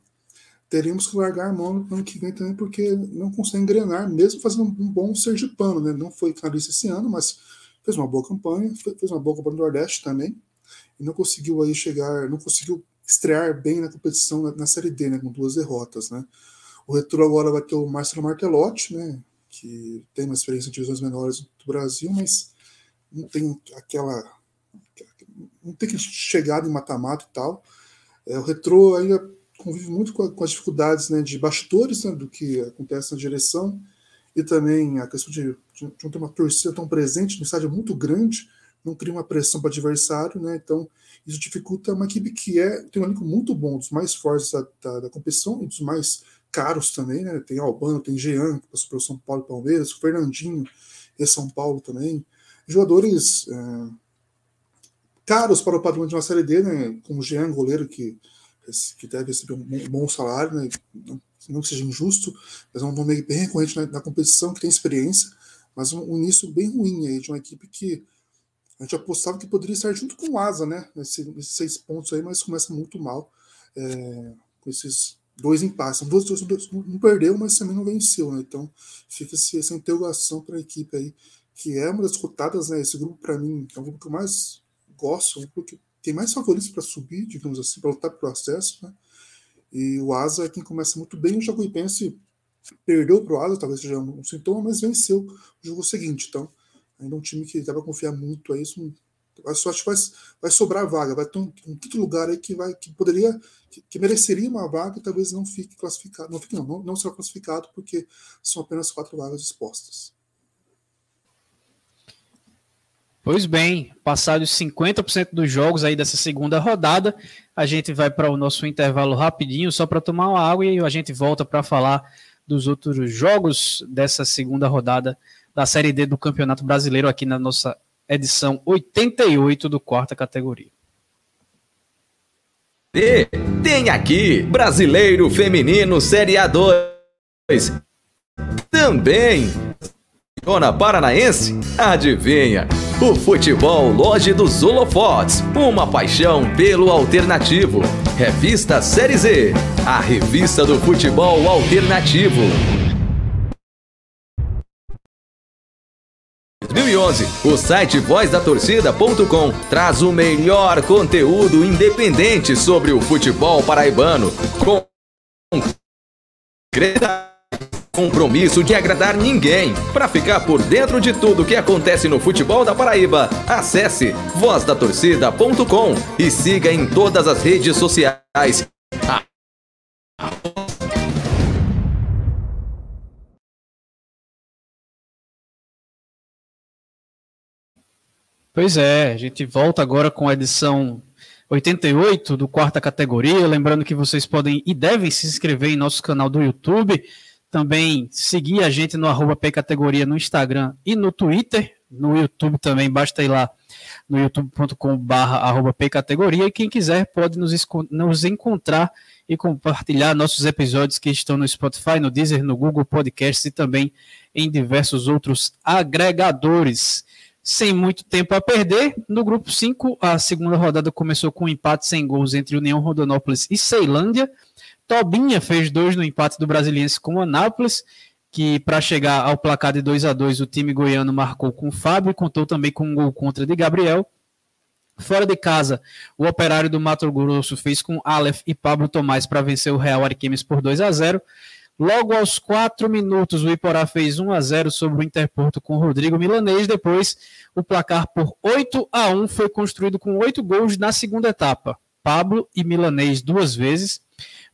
teremos que largar a mão no ano que vem também, porque não consegue engrenar, mesmo fazendo um bom sergipano, né? Não foi finalista esse ano, mas fez uma boa campanha, fez uma boa campanha no Nordeste também, e não conseguiu aí chegar, não conseguiu estrear bem na competição na, na Série D, né? Com duas derrotas, né? O Retro agora vai ter o Marcelo Martelotti, né? Que tem uma experiência em divisões menores do Brasil, mas não tem aquela. Não tem que chegar em mata-mata e tal. É, o Retro ainda convive muito com, a, com as dificuldades né, de bastidores né, do que acontece na direção e também a questão de, de, de não ter uma torcida tão presente no estádio muito grande, não cria uma pressão para o adversário, né? Então isso dificulta uma equipe que é tem um elenco muito bom, dos mais fortes da, da, da competição e dos mais caros também, né? Tem Albano, tem Jean, que passou pelo São Paulo e Palmeiras, Fernandinho e São Paulo também. Jogadores é, caros para o padrão de uma série D, né? Como Jean, goleiro, que que deve receber um bom salário, né? não, não que seja injusto, mas é um nome bem recorrente na, na competição, que tem experiência, mas um, um, início bem ruim aí, de uma equipe que a gente apostava que poderia estar junto com o Asa, né? Nesse, nesses seis pontos aí, mas começa muito mal é, com esses dois impasses. Dois, dois, dois, não perdeu, mas também não venceu, né? Então fica essa interrogação para a equipe aí, que é uma das cotadas, né? Esse grupo, para mim, é um grupo que eu mais gosto, um grupo que tem mais favoritos para subir, digamos assim, para lutar pelo acesso, né? E o Asa é quem começa muito bem. O Jacuipense perdeu para o Asa, talvez seja um sintoma, mas venceu o jogo seguinte. Então, ainda é um time que dá para confiar muito aí. Isso só acho que vai, vai sobrar vaga, vai ter um, um quinto lugar aí que vai que poderia que, que, mereceria uma vaga e talvez não fique classificado, não fique não, não, não será classificado porque são apenas quatro vagas expostas. Pois bem, passados 50% dos jogos aí dessa segunda rodada, a gente vai para o nosso intervalo rapidinho, só para tomar uma água e a gente volta para falar dos outros jogos dessa segunda rodada da Série D do Campeonato Brasileiro aqui na nossa edição 88 do quarta categoria. E tem aqui Brasileiro Feminino Série A2. Também Dona Paranaense? Adivinha? O Futebol Loja dos Holofotes, uma paixão pelo alternativo. Revista Série Z, a revista do futebol alternativo. 2011, o site vozdatorcida.com traz o melhor conteúdo independente sobre o futebol paraibano com compromisso de agradar ninguém. Para ficar por dentro de tudo que acontece no futebol da Paraíba, acesse vozdatorcida.com e siga em todas as redes sociais. Pois é, a gente volta agora com a edição 88 do quarta categoria. Lembrando que vocês podem e devem se inscrever em nosso canal do YouTube também seguir a gente no arroba Categoria no Instagram e no Twitter. No YouTube também, basta ir lá no youtube.com.br arroba. E quem quiser pode nos, nos encontrar e compartilhar nossos episódios que estão no Spotify, no Deezer, no Google Podcasts e também em diversos outros agregadores. Sem muito tempo a perder, no grupo 5, a segunda rodada começou com um empate sem gols entre União Rondonópolis e Ceilândia. Tobinha fez dois no empate do Brasiliense com Anápolis, que para chegar ao placar de 2 a 2 o time goiano marcou com o Fábio e contou também com um gol contra de Gabriel. Fora de casa, o operário do Mato Grosso fez com Aleph e Pablo Tomás para vencer o Real Ariquemes por 2 a 0 Logo aos 4 minutos, o Iporá fez 1 a 0 sobre o Interporto com o Rodrigo Milanês. Depois, o placar por 8 a 1 foi construído com oito gols na segunda etapa. Pablo e Milanês duas vezes,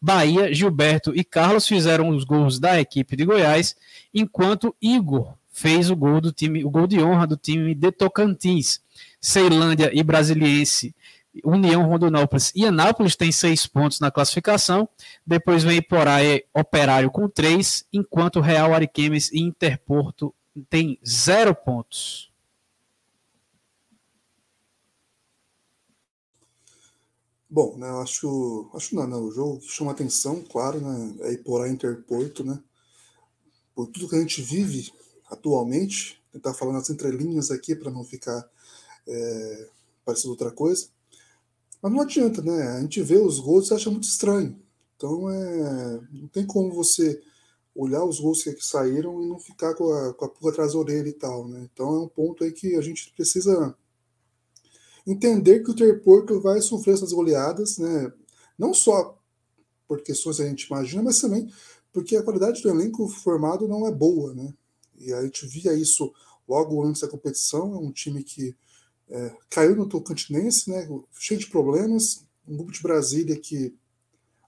Bahia, Gilberto e Carlos fizeram os gols da equipe de Goiás, enquanto Igor fez o gol do time, o gol de honra do time de Tocantins. Ceilândia e Brasiliense, União Rondonópolis e Anápolis têm seis pontos na classificação. Depois vem Iporaia Operário com três, enquanto Real Ariquemes e Interporto têm zero pontos. Bom, né, eu acho, acho não, não, o jogo que chama atenção, claro, né, é Iporá Interporto, né, por tudo que a gente vive atualmente, tentar falar nas entrelinhas aqui para não ficar é, parecendo outra coisa, mas não adianta, né, a gente vê os gols e acha muito estranho, então é, não tem como você olhar os gols que saíram e não ficar com a, com a pulga atrás da orelha e tal, né, então é um ponto aí que a gente precisa entender que o Interporto vai sofrer essas goleadas, né? Não só por questões que a gente imagina, mas também porque a qualidade do elenco formado não é boa, né? E a gente via isso logo antes da competição, é um time que é, caiu no Tocantinense, né? Cheio de problemas, um grupo de Brasília que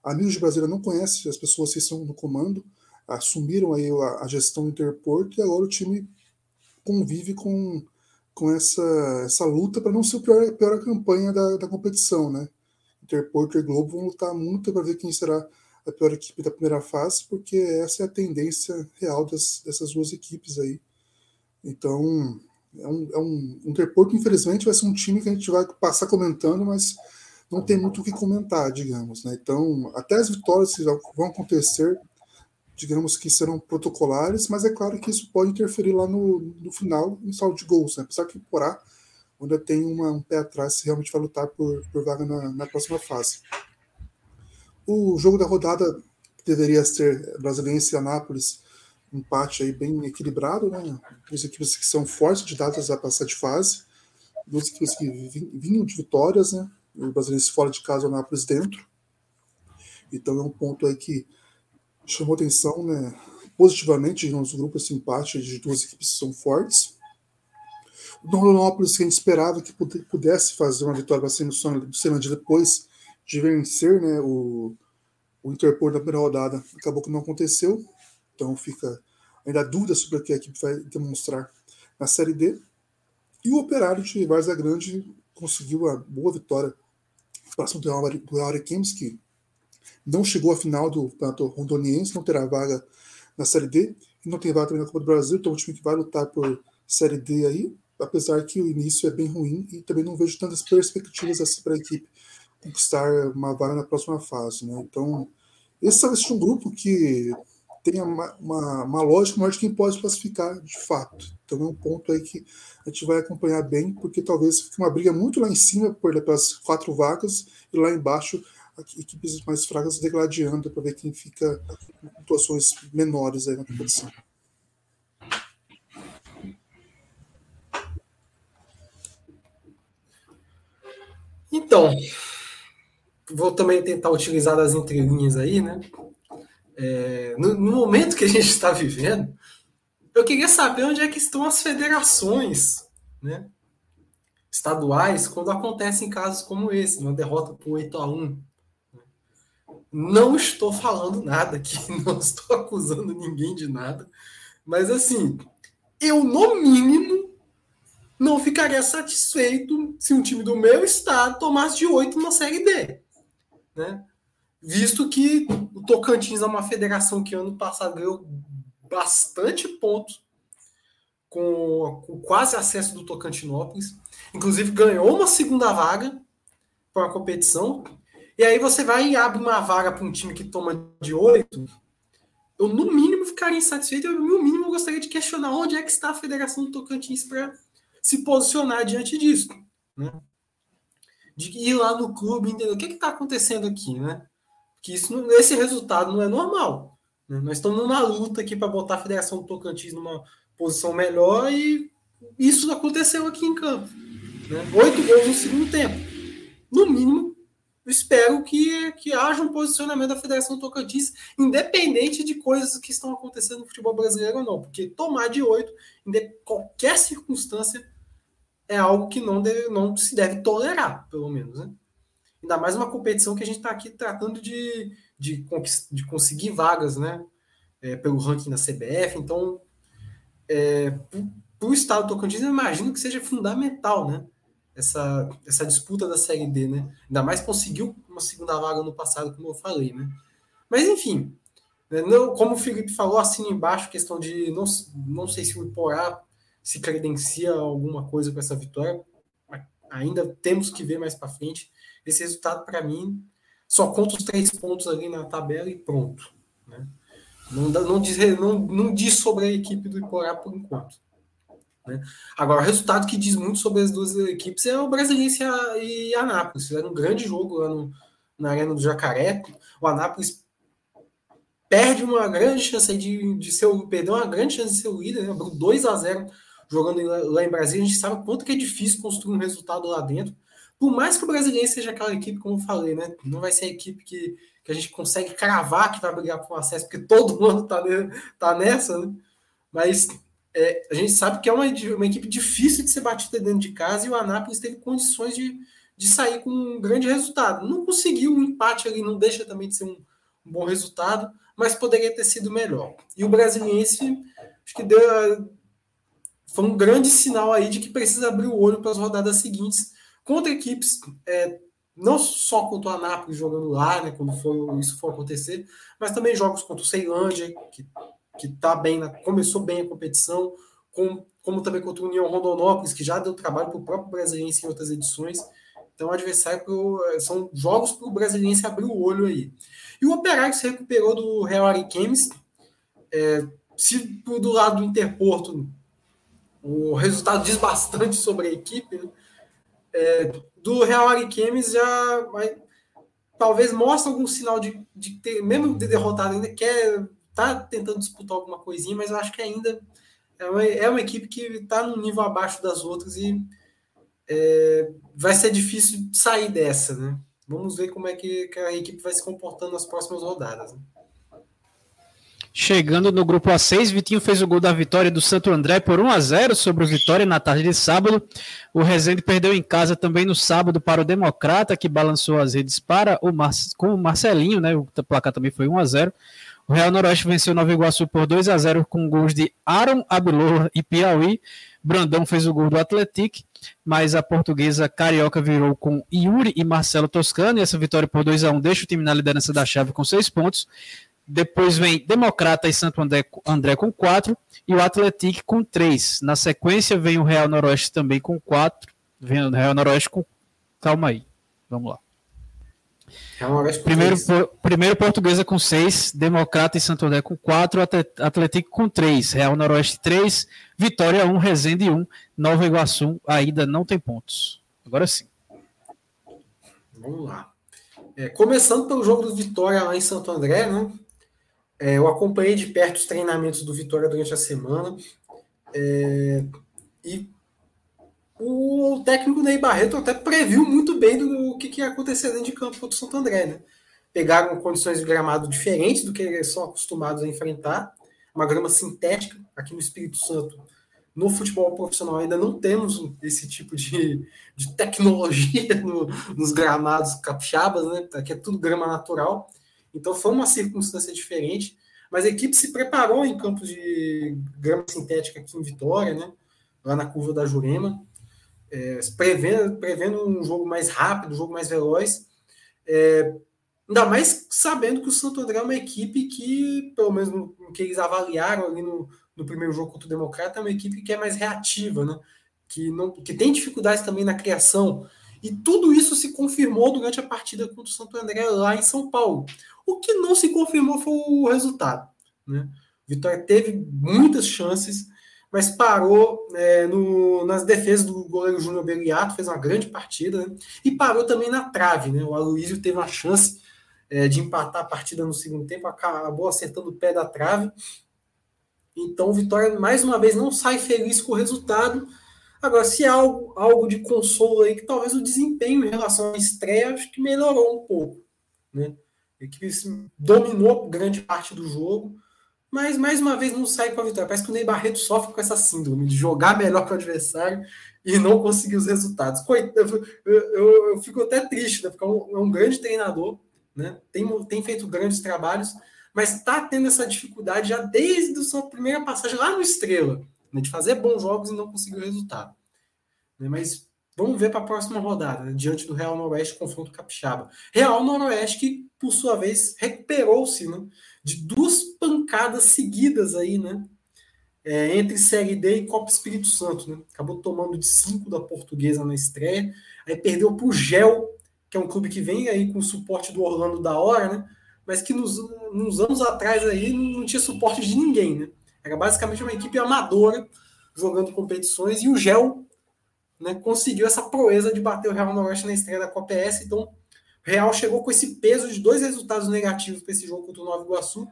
amigos de Brasília não conhecem as pessoas que estão no comando, assumiram aí a, a gestão do Interporto e agora o time convive com com essa, essa luta para não ser a pior, pior campanha da, da competição, né? Interporto e Globo vão lutar muito para ver quem será a pior equipe da primeira fase, porque essa é a tendência real das, dessas duas equipes aí. Então, é um, é um Interporto, infelizmente, vai ser um time que a gente vai passar comentando, mas não tem muito o que comentar, digamos. Né? Então, até as vitórias que vão acontecer digamos que serão protocolares, mas é claro que isso pode interferir lá no, no final, no saldo de gols, né? apesar que Porá ainda tem uma, um pé atrás se realmente vai lutar por, por vaga na, na, próxima fase. O jogo da rodada deveria ser Brasiliense e Anápolis, empate aí bem equilibrado, né? Duas equipes que são fortes de datas a passar de fase, duas equipes que vinham de vitórias, né? O Brasiliense fora de casa, o Anápolis dentro. Então é um ponto aí que chamou atenção né, positivamente nos grupos esse empate de duas equipes que são fortes. O Rondonópolis, que a gente esperava que pudesse fazer uma vitória para cima do Ceilândia depois de vencer né, o, o Interpor na primeira rodada, acabou que não aconteceu. Então fica ainda dúvida sobre o que a equipe vai demonstrar na Série D. E o Operário de Varza Grande conseguiu a boa vitória próximo do Arequims, que não chegou à final do campeonato rondoniense, não terá vaga na Série D, e não tem vaga também na Copa do Brasil, então é um time que vai lutar por Série D aí, apesar que o início é bem ruim e também não vejo tantas perspectivas assim para a equipe conquistar uma vaga na próxima fase. Né? Então, esse seja um grupo que tenha uma, uma, uma, lógica de quem pode classificar de fato. Então é um ponto aí que a gente vai acompanhar bem, porque talvez fique uma briga muito lá em cima por pelas quatro vagas e lá embaixo equipes mais fracas degladiando para ver quem fica em pontuações menores aí na competição. Então, vou também tentar utilizar das entrelinhas aí, né? É, no, no, momento que a gente está vivendo, eu queria saber onde é que estão as federações, né? Estaduais, quando acontecem casos como esse, uma derrota por 8 a 1 não estou falando nada aqui, não estou acusando ninguém de nada, mas assim, eu no mínimo não ficaria satisfeito se um time do meu estado tomasse de oito na Série D, né? Visto que o Tocantins é uma federação que ano passado ganhou bastante pontos com, com quase acesso do Tocantinópolis, inclusive ganhou uma segunda vaga para a competição e aí você vai e abre uma vaga para um time que toma de oito. Eu, no mínimo, ficaria insatisfeito. Eu, no mínimo, gostaria de questionar onde é que está a Federação do Tocantins para se posicionar diante disso. Né? De ir lá no clube entender o que está acontecendo aqui, né? Que isso, esse resultado não é normal. Né? Nós estamos numa luta aqui para botar a Federação do Tocantins numa posição melhor e isso aconteceu aqui em campo. Né? Oito gols no segundo tempo. No mínimo, espero que, que haja um posicionamento da Federação Tocantins, independente de coisas que estão acontecendo no futebol brasileiro ou não, porque tomar de oito, em qualquer circunstância, é algo que não, deve, não se deve tolerar, pelo menos. Né? Ainda mais uma competição que a gente está aqui tratando de, de, de conseguir vagas né? É, pelo ranking da CBF, então, é, para o Estado do Tocantins, eu imagino que seja fundamental, né? essa, essa disputa da Série D, né? Ainda mais conseguiu uma segunda vaga no passado, como eu falei, né? Mas enfim, né? não, como o Felipe falou, assina embaixo, questão de não, não sei se o Iporá se credencia alguma coisa com essa vitória. Ainda temos que ver mais para frente. Esse resultado, para mim, só conta os três pontos ali na tabela e pronto. Né? Não, não, diz, não, não diz sobre a equipe do Iporá por enquanto. Né? Agora, o resultado que diz muito sobre as duas equipes é o Brasiliense e a Anápolis. Fizeram um grande jogo lá no, na Arena do Jacaré. O Anápolis perde uma grande chance de, de ser perdeu uma grande chance de ser o líder, né? 2 a 0 jogando lá em Brasília. A gente sabe quanto que é difícil construir um resultado lá dentro. Por mais que o brasileiro seja aquela equipe, como eu falei, né? Não vai ser a equipe que, que a gente consegue cravar que vai brigar por acesso, porque todo mundo tá, tá nessa, né? Mas é, a gente sabe que é uma, uma equipe difícil de ser batida dentro de casa e o Anápolis teve condições de, de sair com um grande resultado. Não conseguiu um empate ali, não deixa também de ser um, um bom resultado, mas poderia ter sido melhor. E o Brasiliense, acho que deu, foi um grande sinal aí de que precisa abrir o olho para as rodadas seguintes contra equipes, é, não só contra o Anápolis jogando lá, né, quando isso for acontecer, mas também jogos contra o Ceilândia, que que tá bem, na, começou bem a competição, com, como também contra o União Rondonópolis, que já deu trabalho para o próprio Brasiliense em outras edições. Então, adversário pro, são jogos para o Brasiliense abrir o olho aí. E o Operário se recuperou do Real Ariquemes. É, se do lado do Interporto o resultado diz bastante sobre a equipe, né? É, do Real Ariquemes já vai, talvez mostre algum sinal de, de ter, mesmo de derrotado, ainda quer tá tentando disputar alguma coisinha, mas eu acho que ainda é uma, é uma equipe que está num nível abaixo das outras e é, vai ser difícil sair dessa, né? Vamos ver como é que, que a equipe vai se comportando nas próximas rodadas. Né? Chegando no grupo A6, Vitinho fez o gol da vitória do Santo André por 1 a 0 sobre o Vitória na tarde de sábado. O Rezende perdeu em casa também no sábado para o Democrata, que balançou as redes para o Mar... com o Marcelinho, né? O placar também foi 1 a 0. O Real Noroeste venceu Nova Iguaçu por 2 a 0 com gols de Aaron Abilor e Piauí. Brandão fez o gol do Atlético, mas a portuguesa Carioca virou com Yuri e Marcelo Toscano. E essa vitória por 2 a 1 deixa o time na liderança da chave com seis pontos. Depois vem Democrata e Santo André, André com quatro e o Atlético com três. Na sequência vem o Real Noroeste também com quatro. Vem o Real Noroeste com. Calma aí. Vamos lá. Primeiro, primeiro Portuguesa com 6, Democrata e Santo André com 4, Atlético com 3, Real Noroeste 3, Vitória 1, Resende 1, Nova Iguaçu ainda não tem pontos. Agora sim. Vamos lá. É, começando pelo jogo do Vitória lá em Santo André, né? É, eu acompanhei de perto os treinamentos do Vitória durante a semana. É, e o técnico Ney Barreto até previu muito bem do que, que ia acontecer dentro de campo contra o Santo André, né? Pegaram condições de gramado diferentes do que eles são acostumados a enfrentar, uma grama sintética aqui no Espírito Santo. No futebol profissional ainda não temos esse tipo de, de tecnologia no, nos gramados capixabas, né? Aqui é tudo grama natural. Então foi uma circunstância diferente, mas a equipe se preparou em campos de grama sintética aqui em Vitória, né? Lá na curva da Jurema é, prevendo, prevendo um jogo mais rápido, um jogo mais veloz. É, ainda mais sabendo que o Santo André é uma equipe que, pelo menos no, no que eles avaliaram ali no, no primeiro jogo contra o Democrata, é uma equipe que é mais reativa, né? que, não, que tem dificuldades também na criação. E tudo isso se confirmou durante a partida contra o Santo André lá em São Paulo. O que não se confirmou foi o resultado. Né? Vitória teve muitas chances, mas parou é, no, nas defesas do goleiro Júnior Beliato, fez uma grande partida, né? e parou também na trave. Né? O Aloysio teve uma chance é, de empatar a partida no segundo tempo, acabou acertando o pé da trave. Então Vitória, mais uma vez, não sai feliz com o resultado. Agora, se há algo, algo de consolo aí, que talvez o desempenho em relação à estreia, acho que melhorou um pouco. Né? Equipe dominou grande parte do jogo, mas mais uma vez não sai com a vitória. Parece que o Ney Barreto sofre com essa síndrome de jogar melhor que o adversário e não conseguir os resultados. Eu, eu, eu fico até triste, né? porque é um, é um, grande treinador, né? tem, tem feito grandes trabalhos, mas está tendo essa dificuldade já desde a sua primeira passagem lá no Estrela, né? de fazer bons jogos e não conseguir o resultado. Né? Mas vamos ver para a próxima rodada, né? diante do Real Noroeste, confronto capixaba. Real Noroeste que, por sua vez, recuperou-se, né? de duas pancadas seguidas aí, né? é, entre Série D e Copa Espírito Santo. Né? Acabou tomando de 5 da portuguesa na estreia. Aí perdeu para o Gel, que é um clube que vem aí com o suporte do Orlando da hora, né? mas que nos, nos anos atrás aí não tinha suporte de ninguém. Né? Era basicamente uma equipe amadora jogando competições e o Gel né, conseguiu essa proeza de bater o Real Noroeste na estreia da Copa S. Então, Real chegou com esse peso de dois resultados negativos para esse jogo contra o Nova Iguaçu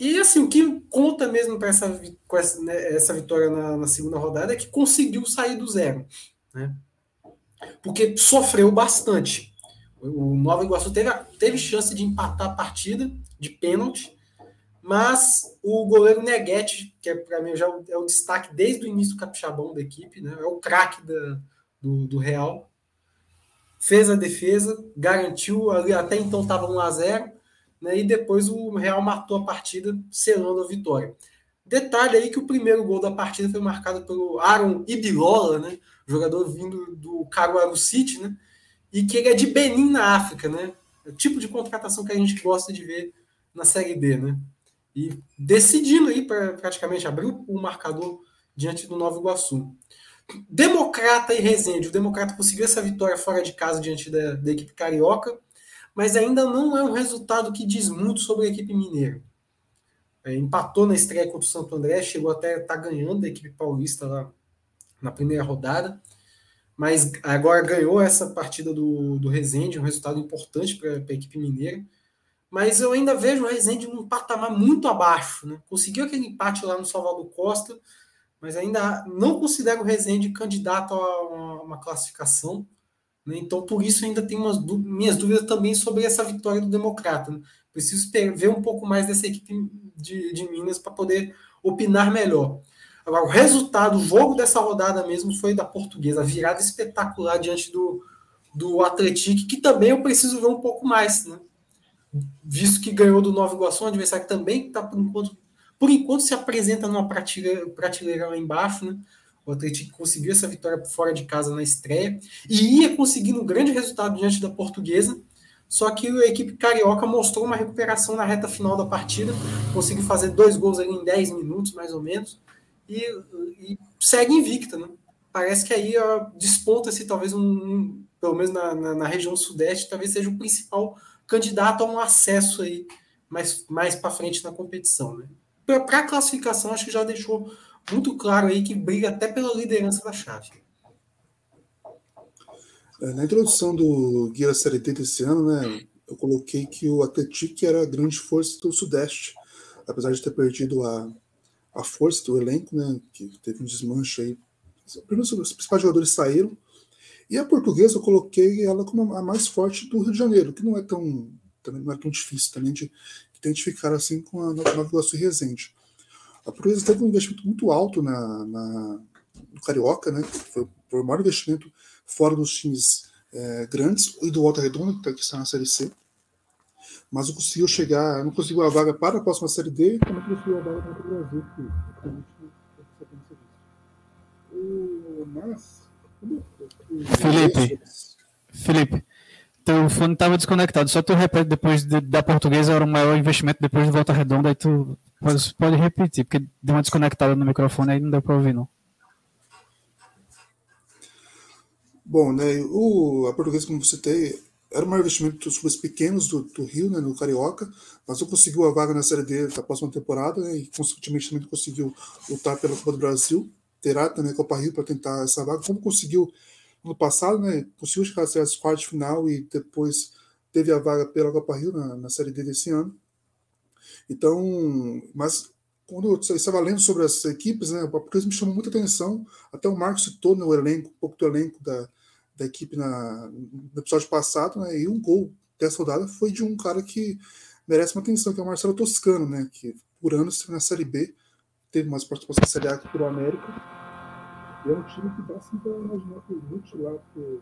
e assim, o que conta mesmo para essa, essa, né, essa vitória na, na, segunda rodada é que conseguiu sair do zero. Né? Porque sofreu bastante. O Nova Iguaçu teve, teve chance de empatar a partida de pênalti, mas o goleiro Neguete, que é para mim já é o destaque desde o início do capixabão da equipe, né? é o craque do, do Real, fez a defesa, garantiu, ali até então estava 1 a 0 né, e depois o Real matou a partida, selando a vitória. Detalhe aí que o primeiro gol da partida foi marcado pelo Aaron Ibilola, né, jogador vindo do Caruaru City, né, e que ele é de Benin, na África. Né, é o tipo de contratação que a gente gosta de ver na Série B. Né, e decidindo aí praticamente abrir o marcador diante do Nova Iguaçu. Democrata e Resende. O Democrata conseguiu essa vitória fora de casa diante da, da equipe carioca mas ainda não é um resultado que diz muito sobre a equipe mineira. É, empatou na estreia contra o Santo André, chegou até estar tá ganhando a equipe paulista lá na primeira rodada, mas agora ganhou essa partida do, do Rezende, um resultado importante para a equipe mineira. Mas eu ainda vejo o Rezende num patamar muito abaixo. Né? Conseguiu aquele empate lá no Salvador Costa, mas ainda não considero o Rezende candidato a uma, classificação. Né? Então, por isso, ainda tenho umas minhas dúvidas também sobre essa vitória do Democrata. Né? Preciso ver um pouco mais dessa equipe de, de Minas para poder opinar melhor. Agora, o resultado, o jogo dessa rodada mesmo foi da Portuguesa, a virada espetacular diante do, do Atlético, que também eu preciso ver um pouco mais, né? Visto que ganhou do Nova Iguaçu, um adversário que também está, por enquanto, por enquanto se apresenta numa prateleira, prateleira lá embaixo, né? O Atlético conseguiu essa vitória fora de casa na estreia e ia conseguindo um grande resultado diante da Portuguesa. Só que a equipe carioca mostrou uma recuperação na reta final da partida, conseguiu fazer dois gols ali em 10 minutos, mais ou menos, e, e segue invicta. Né? Parece que aí desponta-se talvez um, pelo menos na, na, na, região sudeste, talvez seja o principal candidato a um acesso aí mais, mais para frente na competição. Né? Para a classificação, acho que já deixou muito claro aí que briga até pela liderança da chave. É, na introdução do Guia da Série D desse ano, né, eu coloquei que o Atlético era a grande força do Sudeste, apesar de ter perdido a, a força do elenco, né, que teve um desmanche aí. Os principais jogadores saíram. E a portuguesa eu coloquei ela como a mais forte do Rio de Janeiro, que não é tão, também não é tão difícil também de identificar assim com a Nova Iguaçu e Resende. A Portuguesa teve um investimento muito alto na, na no Carioca, né? Foi, foi o maior investimento fora dos times é, grandes e do Volta Redonda, que tá, está na Série C. Mas não conseguiu chegar, não conseguiu a vaga para a próxima Série D e também conseguiu a vaga para o Brasil, que o mas, Felipe, Felipe, teu fone estava desconectado. Só tu repete depois de, da portuguesa era o maior investimento depois de Volta Redonda, aí tu pode, pode repetir, porque deu uma desconectada no microfone aí não deu para ouvir, não. Bom, né, o, a portuguesa, como você tem, era o maior investimento dos clubes pequenos do, do, Rio, né, no Carioca, mas não conseguiu a vaga na Série D da próxima temporada né, e, consequentemente, também conseguiu lutar pela Copa do Brasil. Terá também a Copa Rio para tentar essa vaga, como conseguiu no passado, né, conseguiu chegar às quartas final e depois teve a vaga pela Copa Rio na, na Série D desse ano. Então, mas quando eu estava lendo sobre as equipes, né, porque me chamou muita atenção, até o Marcos citou no elenco, um pouco do elenco da, da equipe na, no episódio passado, né, e um gol dessa rodada foi de um cara que merece uma atenção, que é o Marcelo Toscano, né, que por anos na Série B, teve mais participação na Série A aqui pelo América, e é um time que dá assim para imaginar que Lute lá. Que,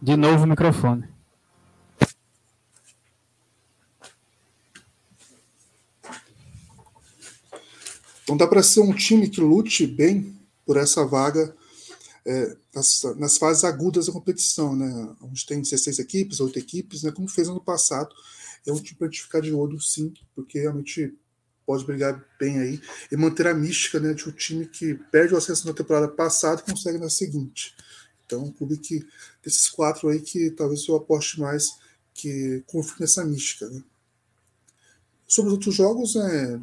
De novo o microfone. Então dá para ser um time que lute bem por essa vaga é, nas, nas, fases agudas da competição, né? Onde tem 16 equipes, 8 equipes, né? Como fez ano passado. É um time para a gente ficar de olho, sim, porque realmente pode brigar bem aí e manter a mística né, de um time que perde o acesso na temporada passada e consegue na seguinte. Então, um clube que, desses quatro aí, que talvez eu aposte mais que confirme essa mística. Né? Sobre os outros jogos, é,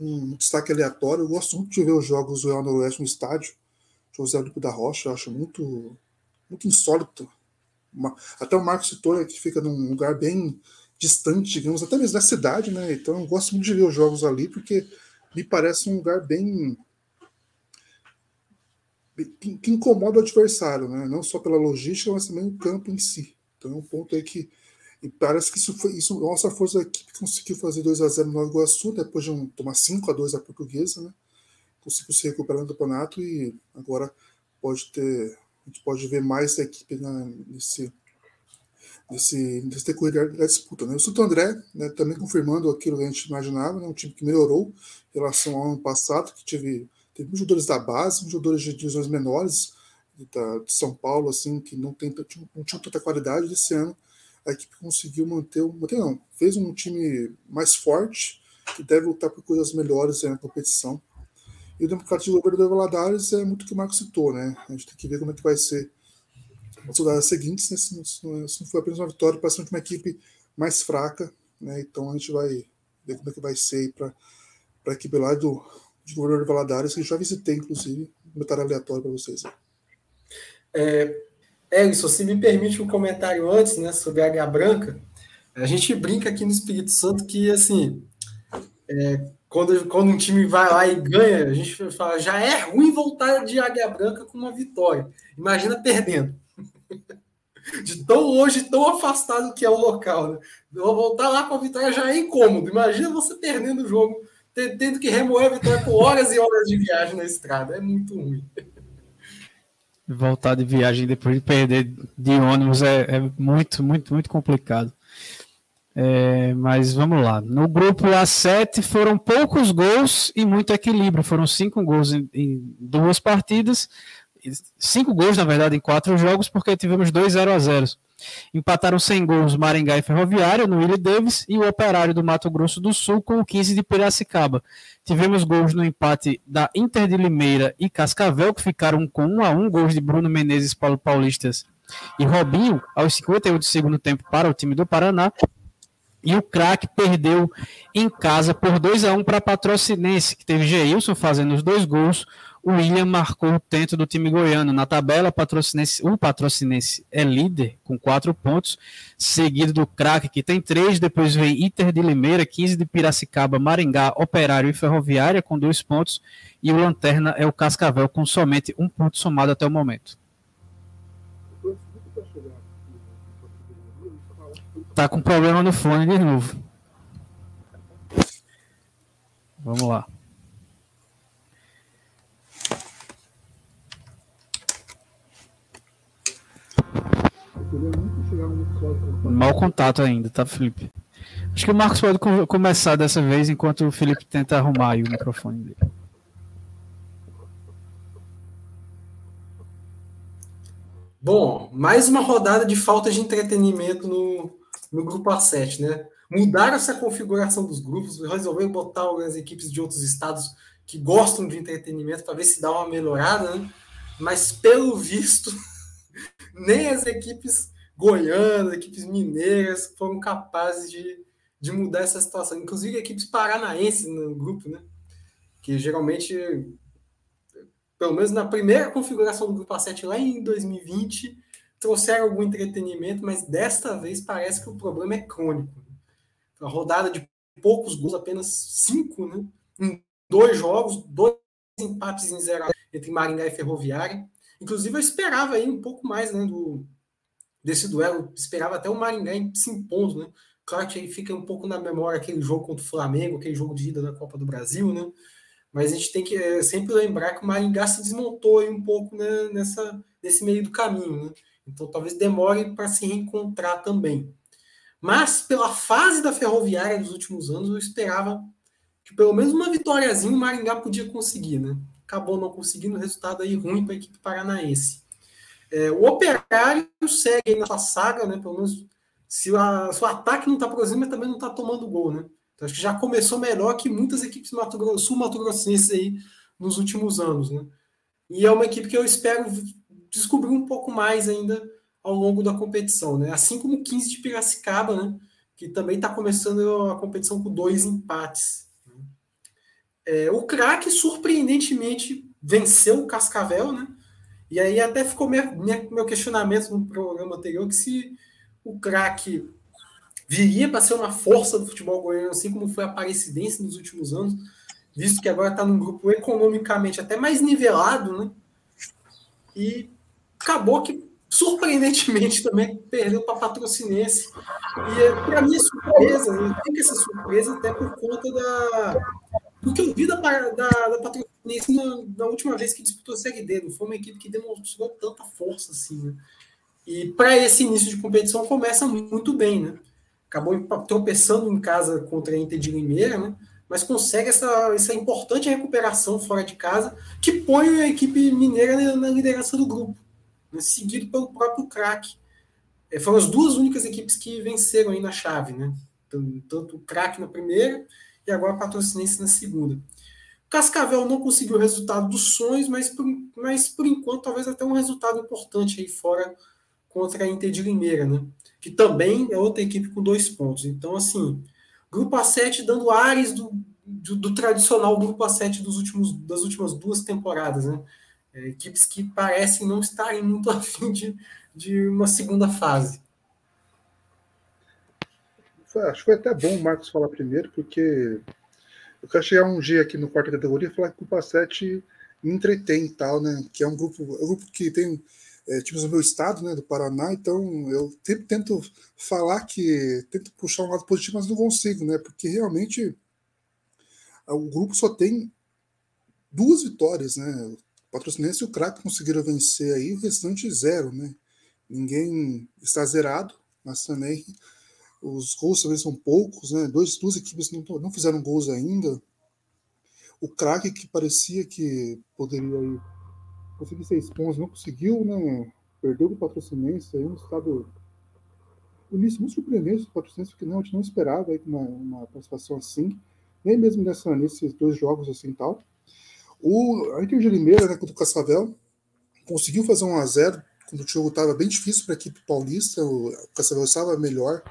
um destaque aleatório. Eu gosto muito de ver os jogos do Real Noroeste no estádio. José Olímpio da Rocha, eu acho muito, muito insólito. Até o Marcos citou né, que fica num lugar bem distante, digamos, até mesmo da cidade, né? Então eu gosto muito de ver os jogos ali, porque me parece um lugar bem. que, incomoda o adversário, né? Não só pela logística, mas também o campo em si. Então é um ponto aí que. E parece que isso foi. Isso mostra a força da equipe conseguiu fazer 2 a 0 no Nova Iguaçu, depois de um, tomar 5 a 2 a portuguesa, né? Conseguiu se recuperar no campeonato e agora pode ter. A gente pode ver mais da equipe na, nesse, nesse, nesse decorrer da disputa. Né? O Santo André né, também confirmando aquilo que a gente imaginava, né, um time que melhorou em relação ao ano passado, que teve, teve jogadores da base, jogadores de divisões menores de São Paulo, assim, que não, tem, não tinham tanta qualidade desse ano. A equipe conseguiu manter, manter não, fez um time mais forte, que deve lutar por coisas melhores na competição. E o Democrático de Governo Valadares é muito o que o Marco citou, né? A gente tem que ver como é que vai ser as rodadas seguintes, né, se, não, se, não, for apenas uma vitória, parece uma equipe mais fraca, né, então a gente vai ver como é que vai ser para a equipe lá do, de Governador de Valadares, que já visitei, inclusive, um comentário aleatório para vocês. É, Elson, se me permite um comentário antes, né, sobre a Águia Branca, a gente brinca aqui no Espírito Santo que, assim, é, quando, quando um time vai lá e ganha, a gente fala, já é ruim voltar de Águia Branca com uma vitória. Imagina perdendo. De tão longe, tão afastado que é o local. Né? Voltar lá com a vitória já é incômodo. Imagina você perdendo o jogo, tendo que remover a vitória com horas e horas de viagem na estrada. É muito ruim. Voltar de viagem depois de perder de ônibus é, é muito, muito, muito complicado. É, mas vamos lá. No grupo A7 foram poucos gols e muito equilíbrio. Foram cinco gols em, em duas partidas cinco gols, na verdade, em quatro jogos, porque tivemos dois 0 a 0 Empataram sem gols Maringá e Ferroviária no Willie Davis e o Operário do Mato Grosso do Sul com o 15 de Piracicaba. Tivemos gols no empate da Inter de Limeira e Cascavel, que ficaram com 1 a 1 gols de Bruno Menezes, Paulo Paulistas e Robinho, aos 58 do segundo tempo para o time do Paraná. E o craque perdeu em casa por 2 a 1 para Patrocinense, que teve Geilson fazendo os dois gols, o William marcou o tento do time goiano. Na tabela, patrocinense, o Patrocinense é líder com quatro pontos, seguido do craque, que tem três. Depois vem Inter de Limeira, 15 de Piracicaba, Maringá, Operário e Ferroviária com dois pontos. E o Lanterna é o Cascavel com somente um ponto somado até o momento. Tá com problema no fone de novo. Vamos lá. Mal contato ainda, tá, Felipe? Acho que o Marcos pode começar dessa vez enquanto o Felipe tenta arrumar o microfone dele. Bom, mais uma rodada de falta de entretenimento no, no grupo A7, né? Mudaram essa configuração dos grupos, resolveram botar algumas equipes de outros estados que gostam de entretenimento para ver se dá uma melhorada, né? Mas pelo visto nem as equipes goianas, equipes mineiras foram capazes de, de mudar essa situação. Inclusive equipes paranaenses no grupo, né? Que geralmente, pelo menos na primeira configuração do grupo A7 lá em 2020, trouxeram algum entretenimento, mas desta vez parece que o problema é crônico. A rodada de poucos gols, apenas cinco, né? Em dois jogos, dois empates em zero entre Maringá e Ferroviária. Inclusive, eu esperava aí um pouco mais né, do, desse duelo, esperava até o Maringá se impondo, né? Claro que aí fica um pouco na memória aquele jogo contra o Flamengo, aquele jogo de ida da Copa do Brasil, né? Mas a gente tem que é, sempre lembrar que o Maringá se desmontou aí um pouco né, nessa, nesse meio do caminho, né? Então talvez demore para se reencontrar também. Mas pela fase da Ferroviária dos últimos anos, eu esperava que pelo menos uma vitóriazinha o Maringá podia conseguir, né? Acabou não conseguindo resultado aí ruim para a equipe paranaense. É, o Operário segue na sua saga, né? Pelo menos se, o ataque não está produzindo, mas também não está tomando gol, né? Então, acho que já começou melhor que muitas equipes sul-mato-grossenses aí nos últimos anos, né? E é uma equipe que eu espero descobrir um pouco mais ainda ao longo da competição, né? Assim como o 15 de Piracicaba, né? Que também está começando a competição com dois empates. É, o craque, surpreendentemente, venceu o Cascavel, né? E aí até ficou minha, minha, meu questionamento no programa anterior, que se o craque viria para ser uma força do futebol goiano, assim como foi a Aparecidense nos últimos anos, visto que agora está num grupo economicamente até mais nivelado, né? E acabou que, surpreendentemente, também perdeu para Patrocinense. E, para mim, é surpresa, eu tenho essa surpresa até por conta da. Do que eu vi da, da, da Patrocinense na, última vez que disputou a Série D. Não foi uma equipe que demonstrou tanta força assim, né? E para esse início de competição começa muito bem, né? Acabou tropeçando em casa contra a Inter de Limeira, né? mas consegue essa, essa importante recuperação fora de casa, que põe a equipe mineira na liderança do grupo, né, seguido pelo próprio craque. É, foram as duas únicas equipes que venceram aí na chave, né? Tanto o craque na primeira e agora patrocinense na segunda. Cascavel não conseguiu o resultado dos sonhos, mas por, mas por enquanto talvez até um resultado importante aí fora contra a Inter de Limeira, né? Que também é outra equipe com dois pontos. Então, assim, Grupo A7 dando ares do, do, do tradicional Grupo A7 dos últimos, das últimas duas temporadas, né? É, equipes que parecem não estarem muito afim de, de uma segunda fase. Acho que foi até bom o Marcos falar primeiro, porque eu quero chegar um dia aqui no quarta categoria e falar que o Grupo A7 entretém e tal, né? Que é um grupo, é um grupo que tem é, times do meu estado, né, do Paraná, então eu sempre tento falar que tento puxar um lado positivo, mas não consigo, né, porque realmente o grupo só tem duas vitórias, né, o Patrocinense e o Crack conseguiram vencer aí, o restante zero, né, ninguém está zerado, mas também os gols também são poucos, né, Dois, duas equipes não, não fizeram gols ainda, o Crack que parecia que poderia aí conseguir seis pontos, não conseguiu, né? Perdeu o patrocinense aí, um estado. O início muito surpreendente do patrocinense, porque não, a gente não esperava aí uma, uma participação assim, nem mesmo nessa, nesses dois jogos assim tal. O, a Inter de Limeira, né, contra o Cascavel, conseguiu fazer um a 0 quando o jogo estava bem difícil para a equipe paulista, o Cascavel estava melhor,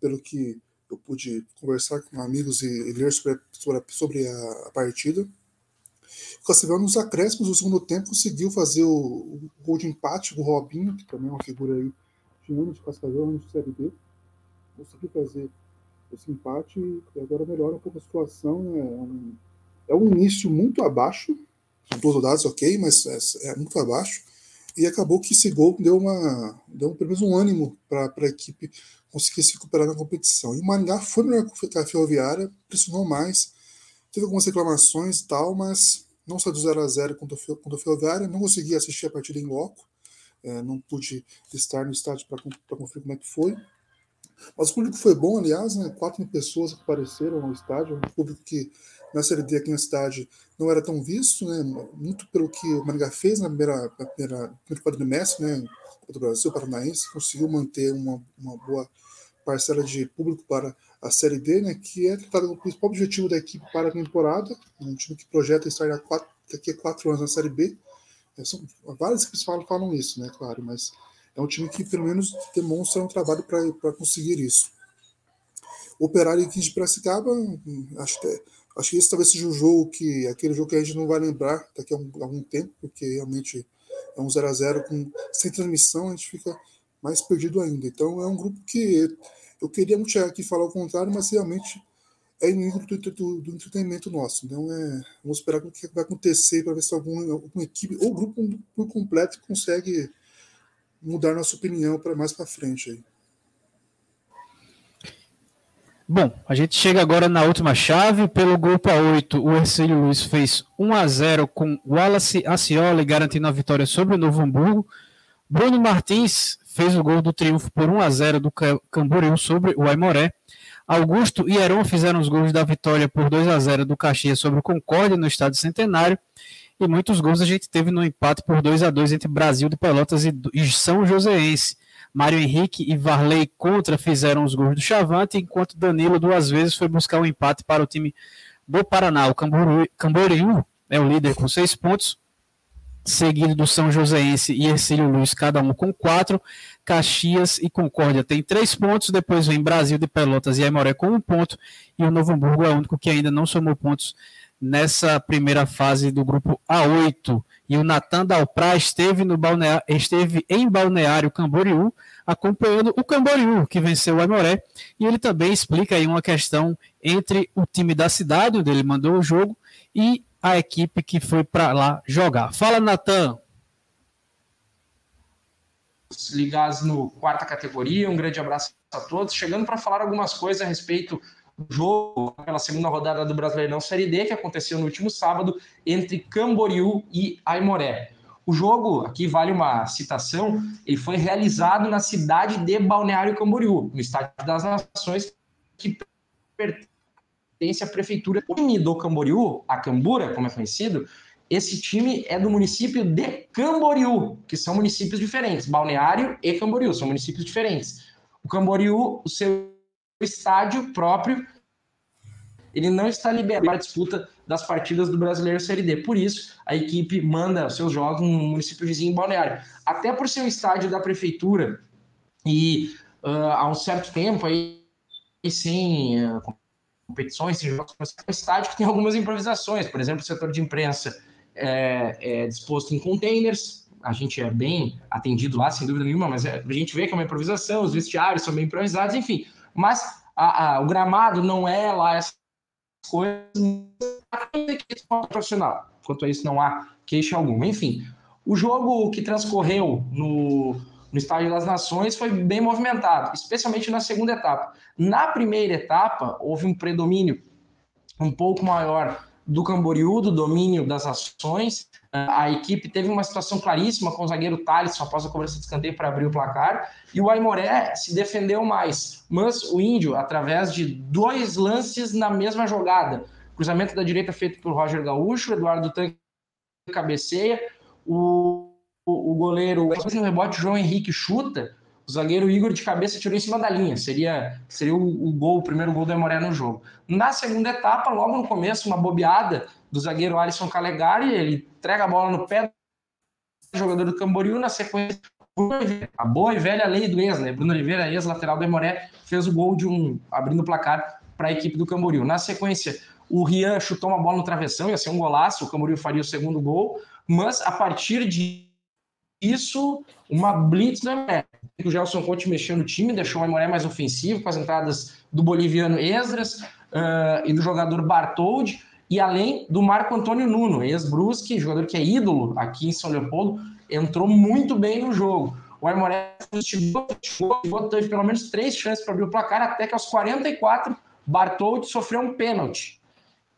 pelo que eu pude conversar com amigos e, ler sobre, sobre, sobre a, partida. O Cascavel, nos acréscimos do segundo tempo, conseguiu fazer o, o gol de empate com o Robinho, que também é uma figura aí de anos de Cascavel, anos de Série B. Conseguiu fazer esse empate e agora melhora um pouco a situação. Né? É, um, é um início muito abaixo, são duas rodadas, ok, mas é, é, muito abaixo. E acabou que esse gol deu, uma, deu pelo menos um ânimo para a equipe conseguir se recuperar na competição. E o Maringá foi melhor que a Ferroviária, pressionou mais, teve algumas reclamações e tal, mas não saiu do 0 a 0 contra o Ferroviária, não consegui assistir a partida em loco, é, não pude estar no estádio para conferir como é que foi. Mas o público foi bom, aliás, né? 4 mil pessoas que apareceram no estádio, um público que na Série D aqui na cidade não era tão visto, né? muito pelo que o Maringá fez na primeira, na primeira, primeiro quadrimestre, né? contra o Brasil Paranaense, conseguiu manter uma, uma boa parcela de público para a Série D, né, que é o principal objetivo da equipe para a temporada, um time que projeta estar quatro, daqui a quatro anos na Série B. É, são, várias equipes falam, falam isso, né, claro, mas é um time que pelo menos demonstra um trabalho para conseguir isso. Operário e 15 de Piracicaba, acho que, acho que esse talvez seja o jogo que, aquele jogo que a gente não vai lembrar daqui a, um, algum tempo, porque realmente é um 0 a 0 com sem transmissão, a gente fica mais perdido ainda. Então é um grupo que eu queria muito chegar aqui e falar o contrário, mas realmente é inimigo do, do, do, entretenimento nosso. Então é, vamos esperar o que vai acontecer para ver se algum, alguma equipe ou grupo por completo consegue mudar nossa opinião para mais para frente aí. Bom, a gente chega agora na última chave. Pelo grupo A8, o Ercílio Luiz fez 1 a 0 com Wallace Acioli garantindo a vitória sobre o Novo Hamburgo. Bruno Martins fez o gol do triunfo por 1 a 0 do Camboriú sobre o Aimoré. Augusto e Heron fizeram os gols da vitória por 2 a 0 do Caxias sobre o Concórdia no estádio Centenário. E muitos gols a gente teve no empate por 2 a 2 entre Brasil de Pelotas e, São Joséense. Mário Henrique e Varley contra fizeram os gols do Chavante, enquanto Danilo duas vezes foi buscar o um empate para o time do Paraná. O Camboriú é o líder com seis pontos, seguido do São Joséense e Ercílio Luz, cada um com quatro. Caxias e Concórdia tem três pontos, depois vem Brasil de Pelotas e Aimoré com um ponto, e o Novo Hamburgo é o único que ainda não somou pontos nessa primeira fase do grupo A8. E o Natan Dalprá esteve, no balneário, esteve em Balneário Camboriú, acompanhando o Camboriú, que venceu o Aimoré, e ele também explica aí uma questão entre o time da cidade, onde ele mandou o jogo, e a equipe que foi para lá jogar. Fala, Natan. Ligados no quarta categoria, um grande abraço a todos. Chegando para falar algumas coisas a respeito jogo pela segunda rodada do Brasileirão Série D, que aconteceu no último sábado entre Camboriú e Aimoré. O jogo, aqui vale uma citação, ele foi realizado na cidade de Balneário Camboriú, no Estádio das Nações, que pertence à prefeitura do Camboriú, a Cambura, como é conhecido. Esse time é do município de Camboriú, que são municípios diferentes. Balneário e Camboriú são municípios diferentes. O Camboriú, o seu estádio próprio, ele não está liberado para disputa das partidas do Brasileiro Série D. Por isso, a equipe manda seus jogos no município vizinho Balneário. Até por ser um estádio da prefeitura e uh, há um certo tempo aí sem uh, competições, tem jogos no estádio que tem algumas improvisações. Por exemplo, o setor de imprensa é, é, disposto em containers. A gente é bem atendido lá, sem dúvida nenhuma, mas é, a gente vê que é uma improvisação, os vestiários são bem improvisados, enfim. Mas a, a, o gramado não é lá essas coisas profissional. Quanto a isso, não há queixa alguma. Enfim, o jogo que transcorreu no, no Estádio das Nações foi bem movimentado, especialmente na segunda etapa. Na primeira etapa, houve um predomínio um pouco maior do Camboriú, do domínio das ações. A equipe teve uma situação claríssima com o zagueiro Thales após a cobrança de escanteio para abrir o placar. E o Aimoré se defendeu mais. Mas o Índio, através de dois lances na mesma jogada, cruzamento da direita feito por Roger Gaúcho, Eduardo Tanque cabeceia, o o, goleiro, no rebote, o João Henrique chuta, o zagueiro Igor de cabeça tirou em cima da linha. Seria, seria o, o gol, o primeiro gol do Emoré no jogo. Na segunda etapa, logo no começo, uma bobeada do zagueiro Alisson Calegari, ele entrega a bola no pé do jogador do Camboriú, na sequência, a boa e velha lei do ex, né? Bruno Oliveira, ex-lateral do Emoré, fez o gol de um, abrindo o placar para a equipe do Camboriú. Na sequência, o Rian chutou uma bola no travessão, ia ser um golaço, o Camboriú faria o segundo gol, mas a partir de isso, uma blitz do Aimoré. O Gelson Conte mexeu no time, deixou o Aimoré mais ofensivo, com as entradas do boliviano Esdras uh, e do jogador Bartoldi, e além do Marco Antônio Nuno, ex-Brusque, jogador que é ídolo aqui em São Leopoldo, entrou muito bem no jogo. O Aimoré teve pelo menos três chances para abrir o placar, até que aos 44, Bartoldi sofreu um pênalti.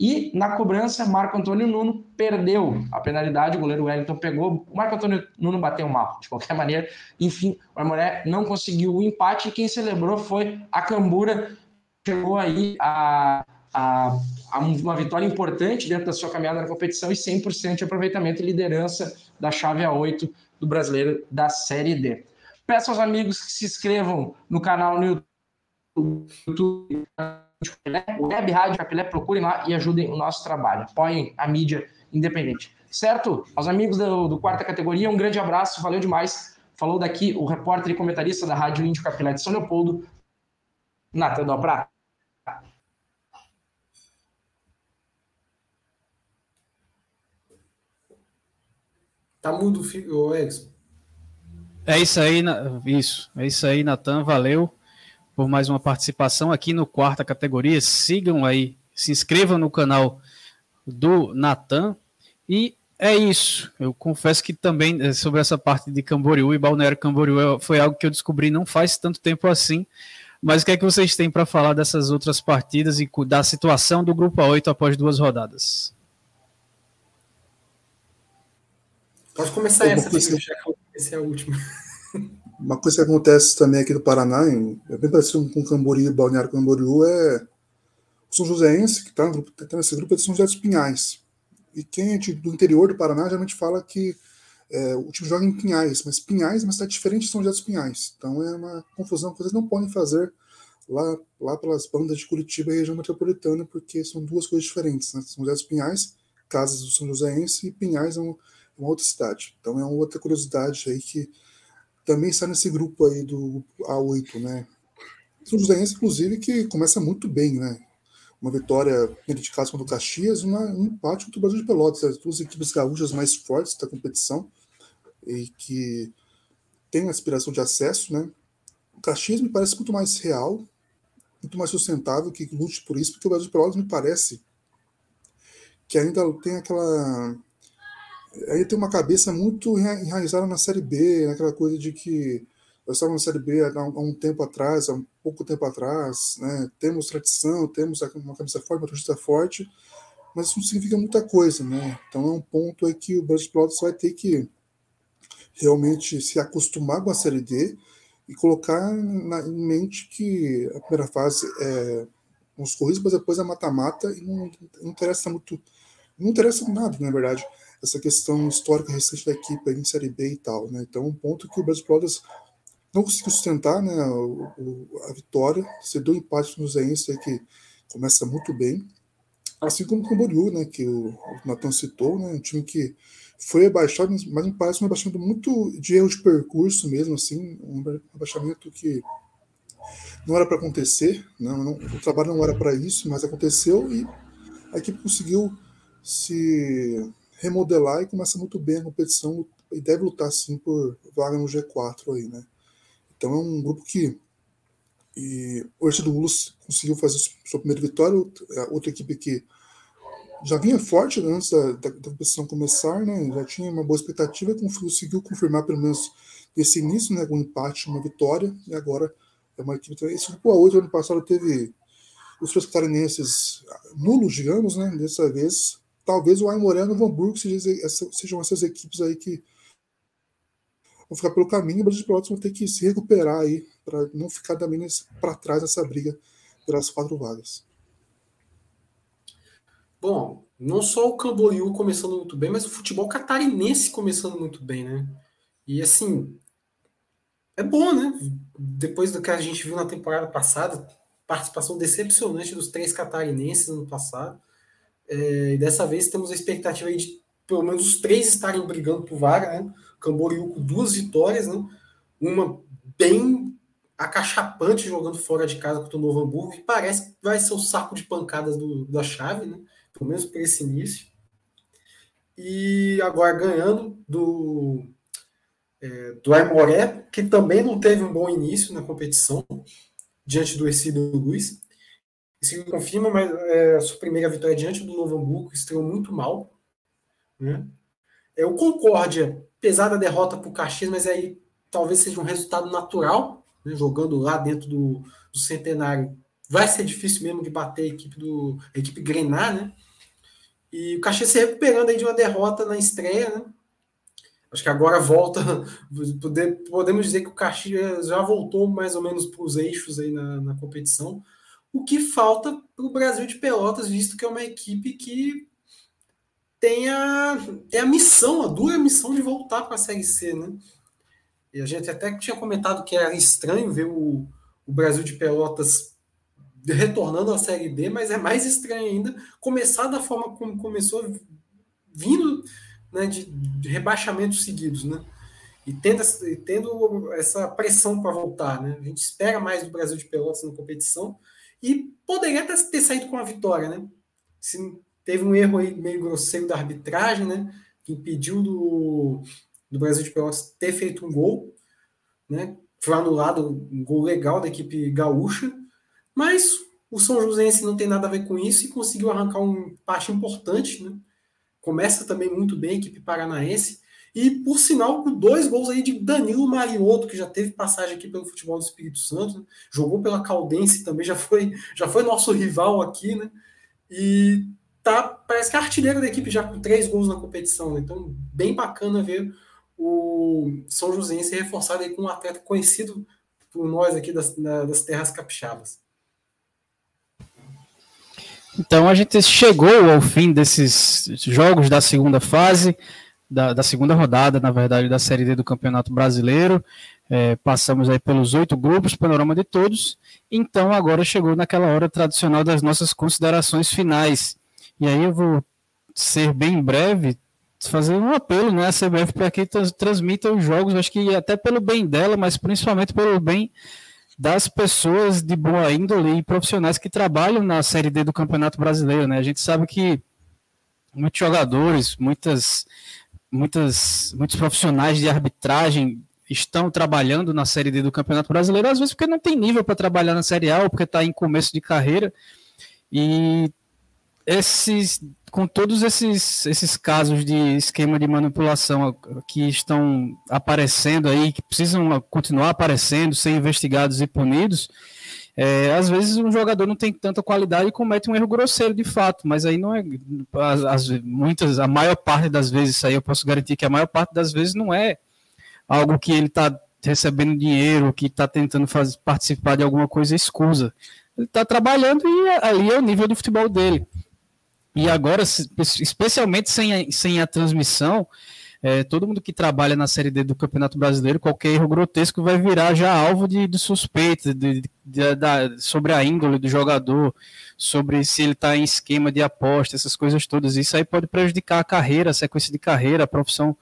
E na cobrança, Marco Antônio Nuno perdeu a penalidade, o goleiro Wellington pegou, o Marco Antônio Nuno bateu mal, de qualquer maneira. Enfim, o Aimoré não conseguiu o empate e quem celebrou foi a Cambura, chegou aí a, a, a, uma vitória importante dentro da sua caminhada na competição e 100% de aproveitamento e liderança da chave A8 do brasileiro da Série D. Peço aos amigos que se inscrevam no canal no YouTube Web Rádio Capilé, procurem lá e ajudem o nosso trabalho. Apoiem a mídia independente. Certo? Aos amigos do, do quarta categoria, um grande abraço, valeu demais. Falou daqui o repórter e comentarista da Rádio Índio Capilé de São Leopoldo, Natan Dobrá. Tá mudo, o Edson. É isso aí, isso. É isso aí, Natan. Valeu por mais uma participação aqui no quarta categoria. Sigam aí, se inscrevam no canal do Natan. E é isso. Eu confesso que também eh, sobre essa parte de Camboriú e Balneário Camboriú foi algo que eu descobri não faz tanto tempo assim. Mas o que é que vocês têm para falar dessas outras partidas e da situação do grupo A8 após duas rodadas? Pode começar essa, já que esse é a última. Uma coisa que acontece também aqui no Paraná, é bem parecido com Camboriú, Balneário Camboriú, é o São Joséense, que está tá nesse grupo, é de São José dos Pinhais. E quem é do interior do Paraná geralmente fala que É, o time joga em Pinhais, mas Pinhais é uma cidade diferente de São José dos Pinhais. Então é uma confusão que vocês não podem fazer lá, lá pelas bandas de Curitiba e região metropolitana, porque são duas coisas diferentes. Né? São José dos Pinhais, casas do São Joséense, e Pinhais é, um, é uma outra cidade. Então é uma outra curiosidade aí que também está nesse grupo aí do A8, né? São inclusive, que começa muito bem, né? Uma vitória dentro de casa contra o Caxias, uma, um empate contra o Brasil de Pelotas, as duas equipes gaúchas mais fortes da competição e que tem aspiração de acesso, né? O Caxias me parece muito mais real, muito mais sustentável que lute por isso, porque o Brasil de Pelotas me parece que ainda tem aquela. Ainda tem uma cabeça muito enraizada na Série B, naquela coisa de que nós estávamos na Série B há um tempo atrás, há um pouco tempo atrás, né? temos tradição, temos uma cabeça forte, uma torcida forte, mas isso não significa muita coisa, né? Então é um ponto aí que o Brasil de Pelotas vai ter que realmente se acostumar com a Série D e colocar na, em mente que a primeira fase é uns corridos, mas depois é mata-mata e não, não, interessa muito, não interessa nada, na verdade, essa questão histórica recente da equipe em Série B e tal, né? Então, um ponto que o Brasil Brothers não conseguiu sustentar, né, o, o, a vitória, cedeu empate no Zeense, que começa muito bem, assim como o Camboriú, né, que o, o Natan citou, né, um time que foi abaixado, mas me parece um abaixamento muito de erro de percurso mesmo, assim, um abaixamento que não era para acontecer, não, não, o trabalho não era para isso, mas aconteceu e a equipe conseguiu se remodelar e começa muito bem a competição e deve lutar sim por vaga no G4 aí, né? Então é um grupo que e o Ortido Lula conseguiu fazer sua primeira vitória, outra equipe que já vinha forte né, antes da, da, da, competição começar, né? Já tinha uma boa expectativa e conseguiu confirmar pelo menos esse início, né? Um empate, uma vitória, e agora é uma equipe. Esse grupo A8 ano passado teve os três catarinenses nulos, digamos, né? Dessa vez, talvez o Aimoré e o Hamburgo sejam, essas equipes aí que vão ficar pelo caminho o Brasil de Pelotas vão ter que se recuperar aí para não ficar também para trás nessa briga pelas quatro vagas. Bom, não só o Camboriú começando muito bem, mas o futebol catarinense começando muito bem, né? E assim, é bom, né? Depois do que a gente viu na temporada passada, participação decepcionante dos três catarinenses no passado. É, dessa vez temos a expectativa de pelo menos os três estarem brigando por vaga, né? Camboriú com duas vitórias, né? Uma bem acachapante jogando fora de casa contra o Novo Hamburgo, e parece que vai ser o saco de pancadas do, da chave, né? pelo menos para esse início. E agora ganhando do, é, do que também não teve um bom início na competição, diante do Ercílio Luiz. Isso confirma, mas é, a sua primeira vitória diante do Novo Hamburgo estreou muito mal. Né? É, o Concórdia, apesar da derrota para o Caxias, mas aí talvez seja um resultado natural, né, jogando lá dentro do, do Centenário, vai ser difícil mesmo de bater a equipe do a equipe Grenar, né? E o Caxias se recuperando aí de uma derrota na estreia, né? Acho que agora volta, podemos dizer que o Caxias já voltou mais ou menos para os eixos aí na, na competição. O que falta para o Brasil de Pelotas, visto que é uma equipe que tem a, tem a missão, a dura missão de voltar para a Série C, né? E a gente até tinha comentado que era estranho ver o, o Brasil de Pelotas retornando à Série B, mas é mais estranho ainda começar da forma como começou, vindo né, de, de rebaixamentos seguidos, né? E tendo, e tendo essa pressão para voltar, né? A gente espera mais do Brasil de Pelotas na competição e poderia ter, ter saído com a vitória, né? Se teve um erro aí meio grosseiro da arbitragem, né? Que impediu do, do Brasil de Pelotas ter feito um gol, né? Foi anulado um gol legal da equipe gaúcha, mas o São Joséense não tem nada a ver com isso e conseguiu arrancar um empate importante, né? Começa também muito bem a equipe paranaense. E, por sinal, com dois gols aí de Danilo Mariotto, que já teve passagem aqui pelo futebol do Espírito Santo, né? jogou pela Caldense também, já foi, já foi nosso rival aqui, né? E tá, parece que é artilheiro da equipe já com três gols na competição, né? Então, bem bacana ver o São Joséense reforçado aí com um atleta conhecido por nós aqui das, das terras capixabas. Então a gente chegou ao fim desses jogos da segunda fase. Da, da, segunda rodada, na verdade, da Série D do Campeonato Brasileiro. É, passamos aí pelos oito grupos, panorama de todos. Então agora chegou naquela hora tradicional das nossas considerações finais. E aí eu vou ser bem breve, fazer um apelo né, à CBF para que transmita os jogos, acho que até pelo bem dela, mas principalmente pelo bem das pessoas de boa índole e profissionais que trabalham na Série D do Campeonato Brasileiro. Né? A gente sabe que muitos jogadores, muitas, muitas, muitos profissionais de arbitragem estão trabalhando na Série D do Campeonato Brasileiro, às vezes porque não tem nível para trabalhar na Série A ou porque está em começo de carreira. E esses, com todos esses, esses casos de esquema de manipulação que estão aparecendo aí, que precisam continuar aparecendo, ser investigados e punidos, é, às vezes um jogador não tem tanta qualidade e comete um erro grosseiro de fato, mas aí não é. As, as, muitas, a maior parte das vezes, isso aí eu posso garantir que a maior parte das vezes não é algo que ele está recebendo dinheiro, que está tentando fazer, participar de alguma coisa escusa. Ele está trabalhando e ali é o nível do futebol dele. E agora, especialmente sem a, sem a transmissão, é, todo mundo que trabalha na Série D do Campeonato Brasileiro, qualquer erro grotesco vai virar já alvo de, de suspeita de, de, sobre a índole do jogador, sobre se ele está em esquema de aposta, essas coisas todas. Isso aí pode prejudicar a carreira, a sequência de carreira, a profissão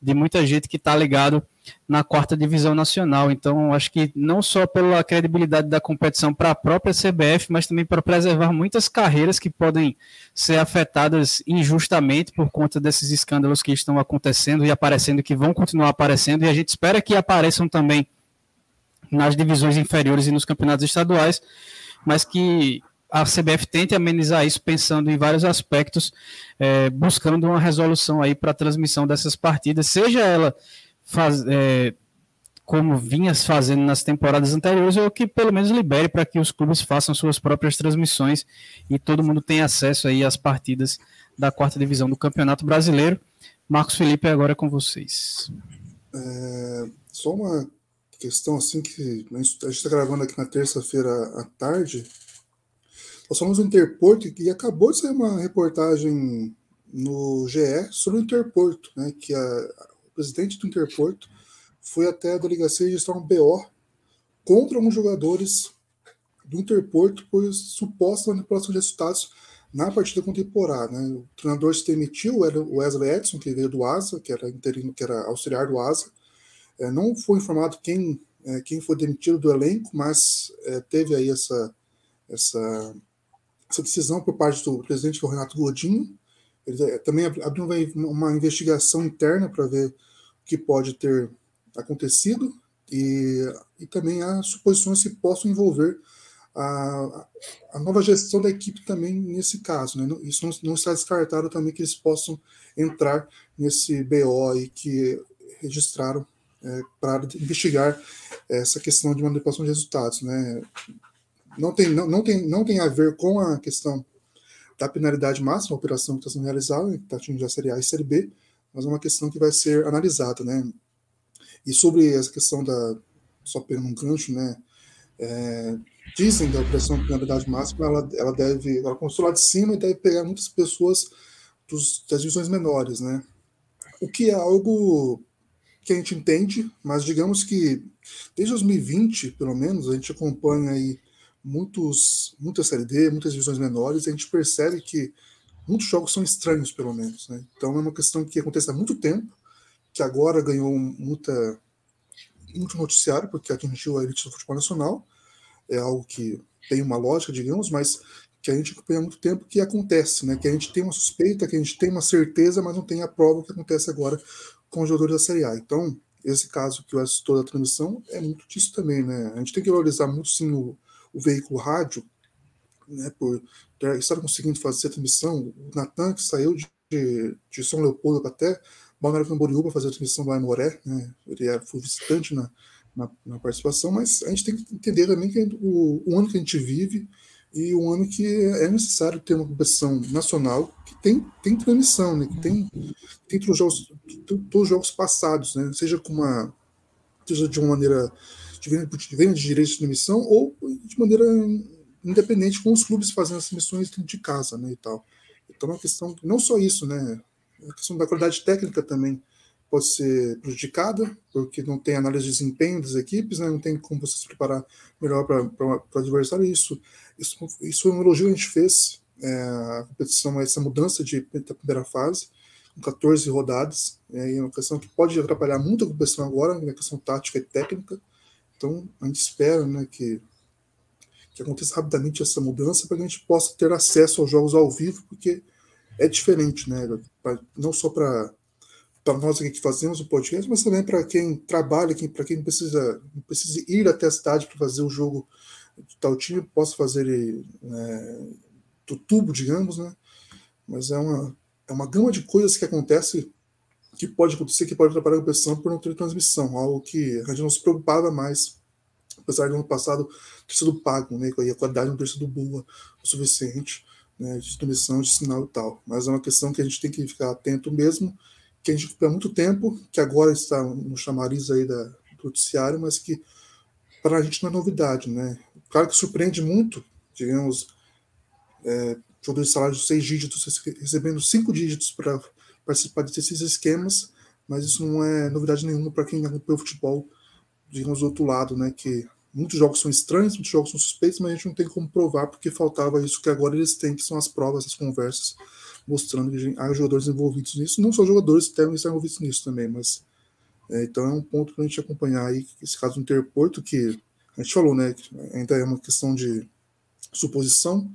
de muita gente que está ligado na quarta divisão nacional. Então, acho que não só pela credibilidade da competição para a própria CBF, mas também para preservar muitas carreiras que podem ser afetadas injustamente por conta desses escândalos que estão acontecendo e aparecendo, que vão continuar aparecendo, e a gente espera que apareçam também nas divisões inferiores e nos campeonatos estaduais, mas que a CBF tente amenizar isso pensando em vários aspectos, é, buscando uma resolução aí para a transmissão dessas partidas, seja ela faz, é, como vinha fazendo nas temporadas anteriores, ou que pelo menos libere para que os clubes façam suas próprias transmissões e todo mundo tenha acesso aí às partidas da quarta divisão do Campeonato Brasileiro. Marcos Felipe, agora é com vocês. É, só uma questão assim que a gente está gravando aqui na terça-feira à tarde. Nós falamos do Interporto e acabou de sair uma reportagem no GE sobre o Interporto, né, que a, presidente do Interporto, foi até a delegacia registrar um BO contra alguns jogadores do Interporto por suposta manipulação de resultados na partida contemporânea. Né? O treinador se demitiu, era o Wesley Edson, que veio do ASA, que era interino, que era auxiliar do ASA. É, não foi informado quem, é, quem foi demitido do elenco, mas é, teve aí essa, essa, essa decisão por parte do presidente, que é o Renato Godinho. Ele é, também abriu uma investigação interna para ver que pode ter acontecido e, e também há suposições que possam envolver a, a nova gestão da equipe também nesse caso. Né? Isso não, não, está descartado também que eles possam entrar nesse BO aí que registraram é, para investigar essa questão de manipulação de resultados. Né? Não, tem, não, não, tem, não tem a ver com a questão da penalidade máxima, a operação que está sendo realizada, que está atingindo a Série A e Série B, mas é uma questão que vai ser analisada, né? E sobre essa questão da, só pegando um gancho, né? É, dizem que a operação de penalidade máxima ela, ela deve, ela começou lá de cima e deve pegar muitas pessoas dos, das divisões menores, né? O que é algo que a gente entende, mas digamos que desde 2020, pelo menos, a gente acompanha aí muitos, muita série D, muitas divisões menores, a gente percebe que muitos jogos são estranhos, pelo menos. Né? Então é uma questão que acontece há muito tempo, que agora ganhou muita, muito noticiário, porque atingiu a elite do futebol nacional. É algo que tem uma lógica, digamos, mas que a gente acompanha há muito tempo que acontece, né? que a gente tem uma suspeita, que a gente tem uma certeza, mas não tem a prova que acontece agora com os jogadores da Série A. Então, esse caso que eu assisto da transmissão é muito disso também. Né? A gente tem que valorizar muito sim o, o veículo rádio, né, por estar conseguindo fazer a transmissão. O Natan, que saiu de, de São Leopoldo até Balneário Camboriú para fazer a transmissão lá em Moré, né, ele era, foi visitante na, na, na, participação, mas a gente tem que entender também que o, o, ano que a gente vive e o ano que é necessário ter uma competição nacional que tem, tem transmissão, né, que tem, tem todos, os jogos, todos os jogos passados, né, seja com uma seja de uma maneira de venda de direitos de transmissão ou de maneira independente com os clubes fazendo as missões de casa, né, e tal. Então é uma questão, não só isso, né, A questão da qualidade técnica também pode ser prejudicada, porque não tem análise de desempenho das equipes, né? não tem como você se preparar melhor para o adversário. Isso, isso, isso foi um elogio que a gente fez, é, a competição, essa mudança de, da primeira fase, com 14 rodadas, é, é uma questão que pode atrapalhar muito a competição agora, na questão tática e técnica. Então, a gente espera né, que, que aconteça rapidamente essa mudança para que a gente possa ter acesso aos jogos ao vivo, porque é diferente, né? Não só para nós aqui que fazemos o podcast, mas também para quem trabalha, para quem precisa, precisa ir até a cidade para fazer o jogo de tal time, possa fazer né, do tubo, digamos, né? Mas é uma, é uma gama de coisas que acontece que pode acontecer, que pode atrapalhar a competição por não ter transmissão, algo que a gente não se preocupava mais, apesar de ano passado ter sido pago, né? E a qualidade não ter sido boa o suficiente, né? De transmissão, de sinal e tal. Mas é uma questão que a gente tem que ficar atento mesmo que a gente há muito tempo, que agora está no chamariz aí da, do noticiário, mas que para a gente não é novidade, né? Claro que surpreende muito, digamos, é, jogadores de salário de seis dígitos recebendo cinco dígitos para participar desses esquemas, mas isso não é novidade nenhuma para quem acompanha o futebol, digamos, do outro lado, né? Que muitos jogos são estranhos, muitos jogos são suspeitos, mas a gente não tem como provar porque faltava isso que agora eles têm, que são as provas, as conversas mostrando que há jogadores envolvidos nisso, não só jogadores devem estar envolvidos nisso também, mas é, então é um ponto para a gente acompanhar aí esse caso do Interporto, que a gente falou, né, ainda é uma questão de suposição,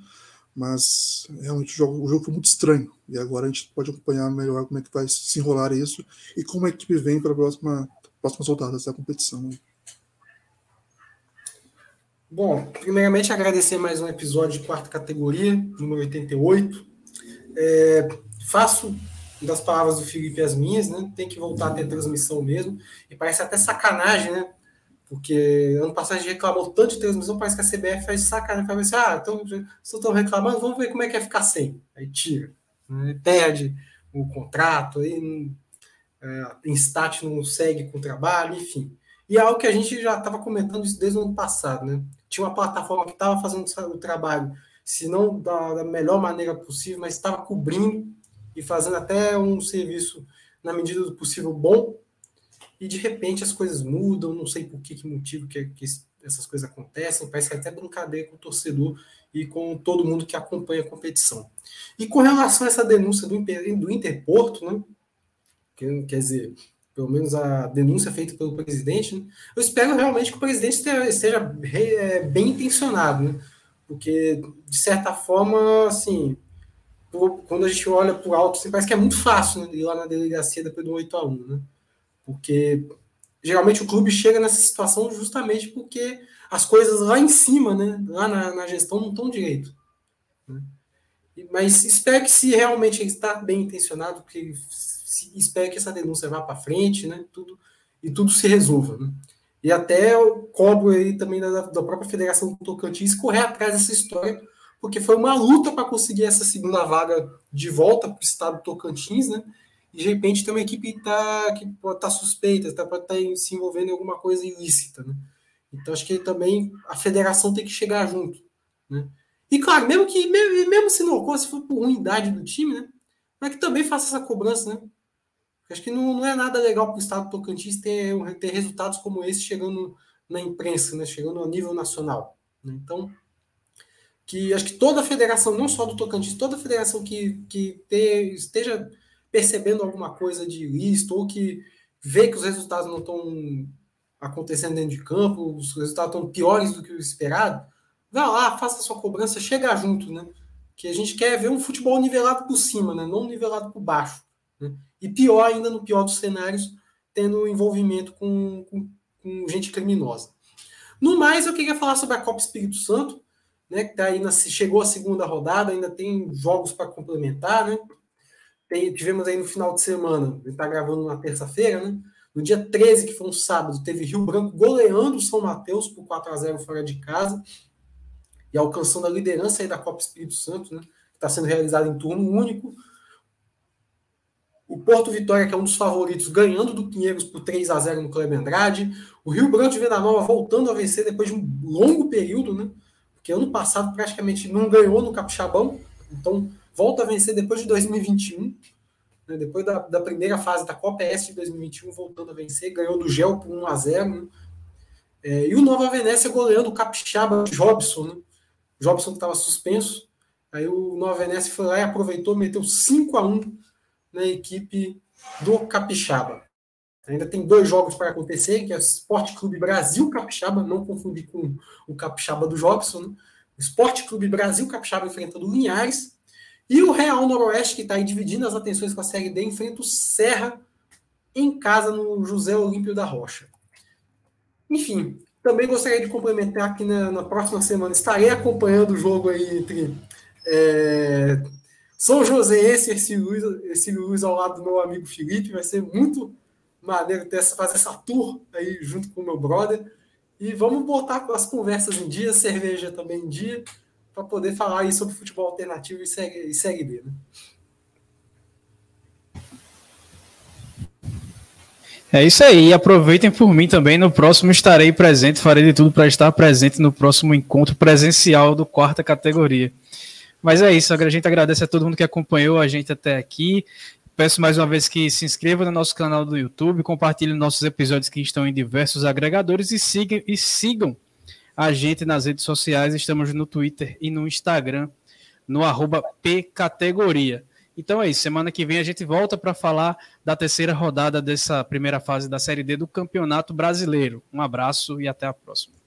mas realmente o jogo, o jogo foi muito estranho, e agora a gente pode acompanhar melhor como é que vai se enrolar isso e como a equipe vem para a próxima, próximas rodadas da competição. Né. Bom, primeiramente agradecer mais um episódio de quarta categoria, número 88. É, faço das palavras do Felipe as minhas, né? Tem que voltar a ter transmissão mesmo. E parece até sacanagem, né? Porque ano passado a gente reclamou tanto de transmissão, parece que a CBF faz sacanagem. Fala assim, ah, então, se estão reclamando, vamos ver como é que é ficar sem. Aí tira. Né? Perde o contrato, aí é, Instat não segue com o trabalho, enfim. E é algo que a gente já estava comentando isso desde o ano passado, né? Tinha uma plataforma que estava fazendo o trabalho se não da, da melhor maneira possível, mas estava cobrindo e fazendo até um serviço na medida do possível bom. E de repente as coisas mudam, não sei por que, que motivo que, que essas coisas acontecem, parece que é até brincadeira com o torcedor e com todo mundo que acompanha a competição. E com relação a essa denúncia do, do Interporto, né, que, quer dizer, pelo menos a denúncia feita pelo presidente, né, eu espero realmente que o presidente esteja, é, bem intencionado, né, porque, de certa forma, assim, quando a gente olha por alto, assim, parece que é muito fácil né, ir lá na delegacia depois do 8 a 1 né? Porque geralmente o clube chega nessa situação justamente porque as coisas lá em cima, né, lá na, na gestão, não estão direito. Né? Mas espero que se realmente ele está bem intencionado, que espero que essa denúncia vá para frente, né, tudo, e tudo se resolva. Né? E até eu cobro aí também da, da própria Federação do Tocantins correr atrás dessa história, porque foi uma luta para conseguir essa segunda vaga de volta para o estado do Tocantins, né? E de repente tem uma equipe tá, que pode estar tá suspeita, tá, pode estar tá se envolvendo em alguma coisa ilícita, né? Então acho que também a federação tem que chegar junto, né? E claro, mesmo que mesmo, mesmo se não ocorra, se for por ruindade do time, né? Mas que também faça essa cobrança, né? Acho que não, não é nada legal para o estado do Tocantins ter, ter resultados como esse chegando na imprensa, né? chegando ao nível nacional. Né? Então, que acho que toda a federação, não só do Tocantins, toda a federação que, que ter, esteja percebendo alguma coisa de ilícito ou que vê que os resultados não estão acontecendo dentro de campo, os resultados estão piores do que o esperado, vá lá, faça a sua cobrança, chega junto, né? Que a gente quer ver um futebol nivelado por cima, né? Não nivelado por baixo. Né? E pior ainda, no pior dos cenários, tendo envolvimento com, com, com gente criminosa. No mais, eu queria falar sobre a Copa Espírito Santo, né, que tá aí na, chegou a segunda rodada, ainda tem jogos para complementar, né? Tem, tivemos aí no final de semana, ele está gravando na terça-feira, né? No dia 13, que foi um sábado, teve Rio Branco goleando o São Mateus por 4 a 0 fora de casa e alcançando a liderança aí da Copa Espírito Santo, né? Que está sendo realizada em turno único. O Porto Vitória, que é um dos favoritos, ganhando do Pinheiros por 3 a 0 no Kleber Andrade. O Rio Branco de Venda Nova voltando a vencer depois de um longo período, né? Porque ano passado praticamente não ganhou no Capixabão. Então, volta a vencer depois de 2021. né, depois da, da, primeira fase da Copa S de 2021, voltando a vencer, ganhou do Gel por 1 a 0 né? é, E o Nova Venécia goleando o Capixaba Jobson, né? Jobson que estava suspenso. Aí o Nova Venécia foi lá e aproveitou, meteu 5 a 1 na equipe do Capixaba. Ainda tem dois jogos para acontecer, que é o Esporte Clube Brasil Capixaba, não confundir com o Capixaba do Jobson, né? Esporte Clube Brasil Capixaba enfrentando o Linhares. E o Real Noroeste, que está aí dividindo as atenções com a Série D, enfrenta o Serra em casa no José Olímpio da Rocha. Enfim, também gostaria de complementar que na, na próxima semana estarei acompanhando o jogo aí entre é, São José e esse Luiz, esse Luiz ao lado do meu amigo Felipe. Vai ser muito maneiro ter essa, fazer essa tour aí junto com o meu brother. E vamos botar as conversas em dia, cerveja também em dia, para poder falar aí sobre futebol alternativo e série, e série B. Né? É isso aí. Aproveitem por mim também. No próximo estarei presente. Farei de tudo para estar presente no próximo encontro presencial do quarta categoria. Mas é isso. A gente agradece a todo mundo que acompanhou a gente até aqui. Peço mais uma vez que se inscreva no nosso canal do YouTube, compartilhe nossos episódios que estão em diversos agregadores e sigam, e sigam a gente nas redes sociais. Estamos no Twitter e no Instagram, no pcategoria. Então é isso. Semana que vem a gente volta para falar da terceira rodada dessa primeira fase da Série D do Campeonato Brasileiro. Um abraço e até a próxima.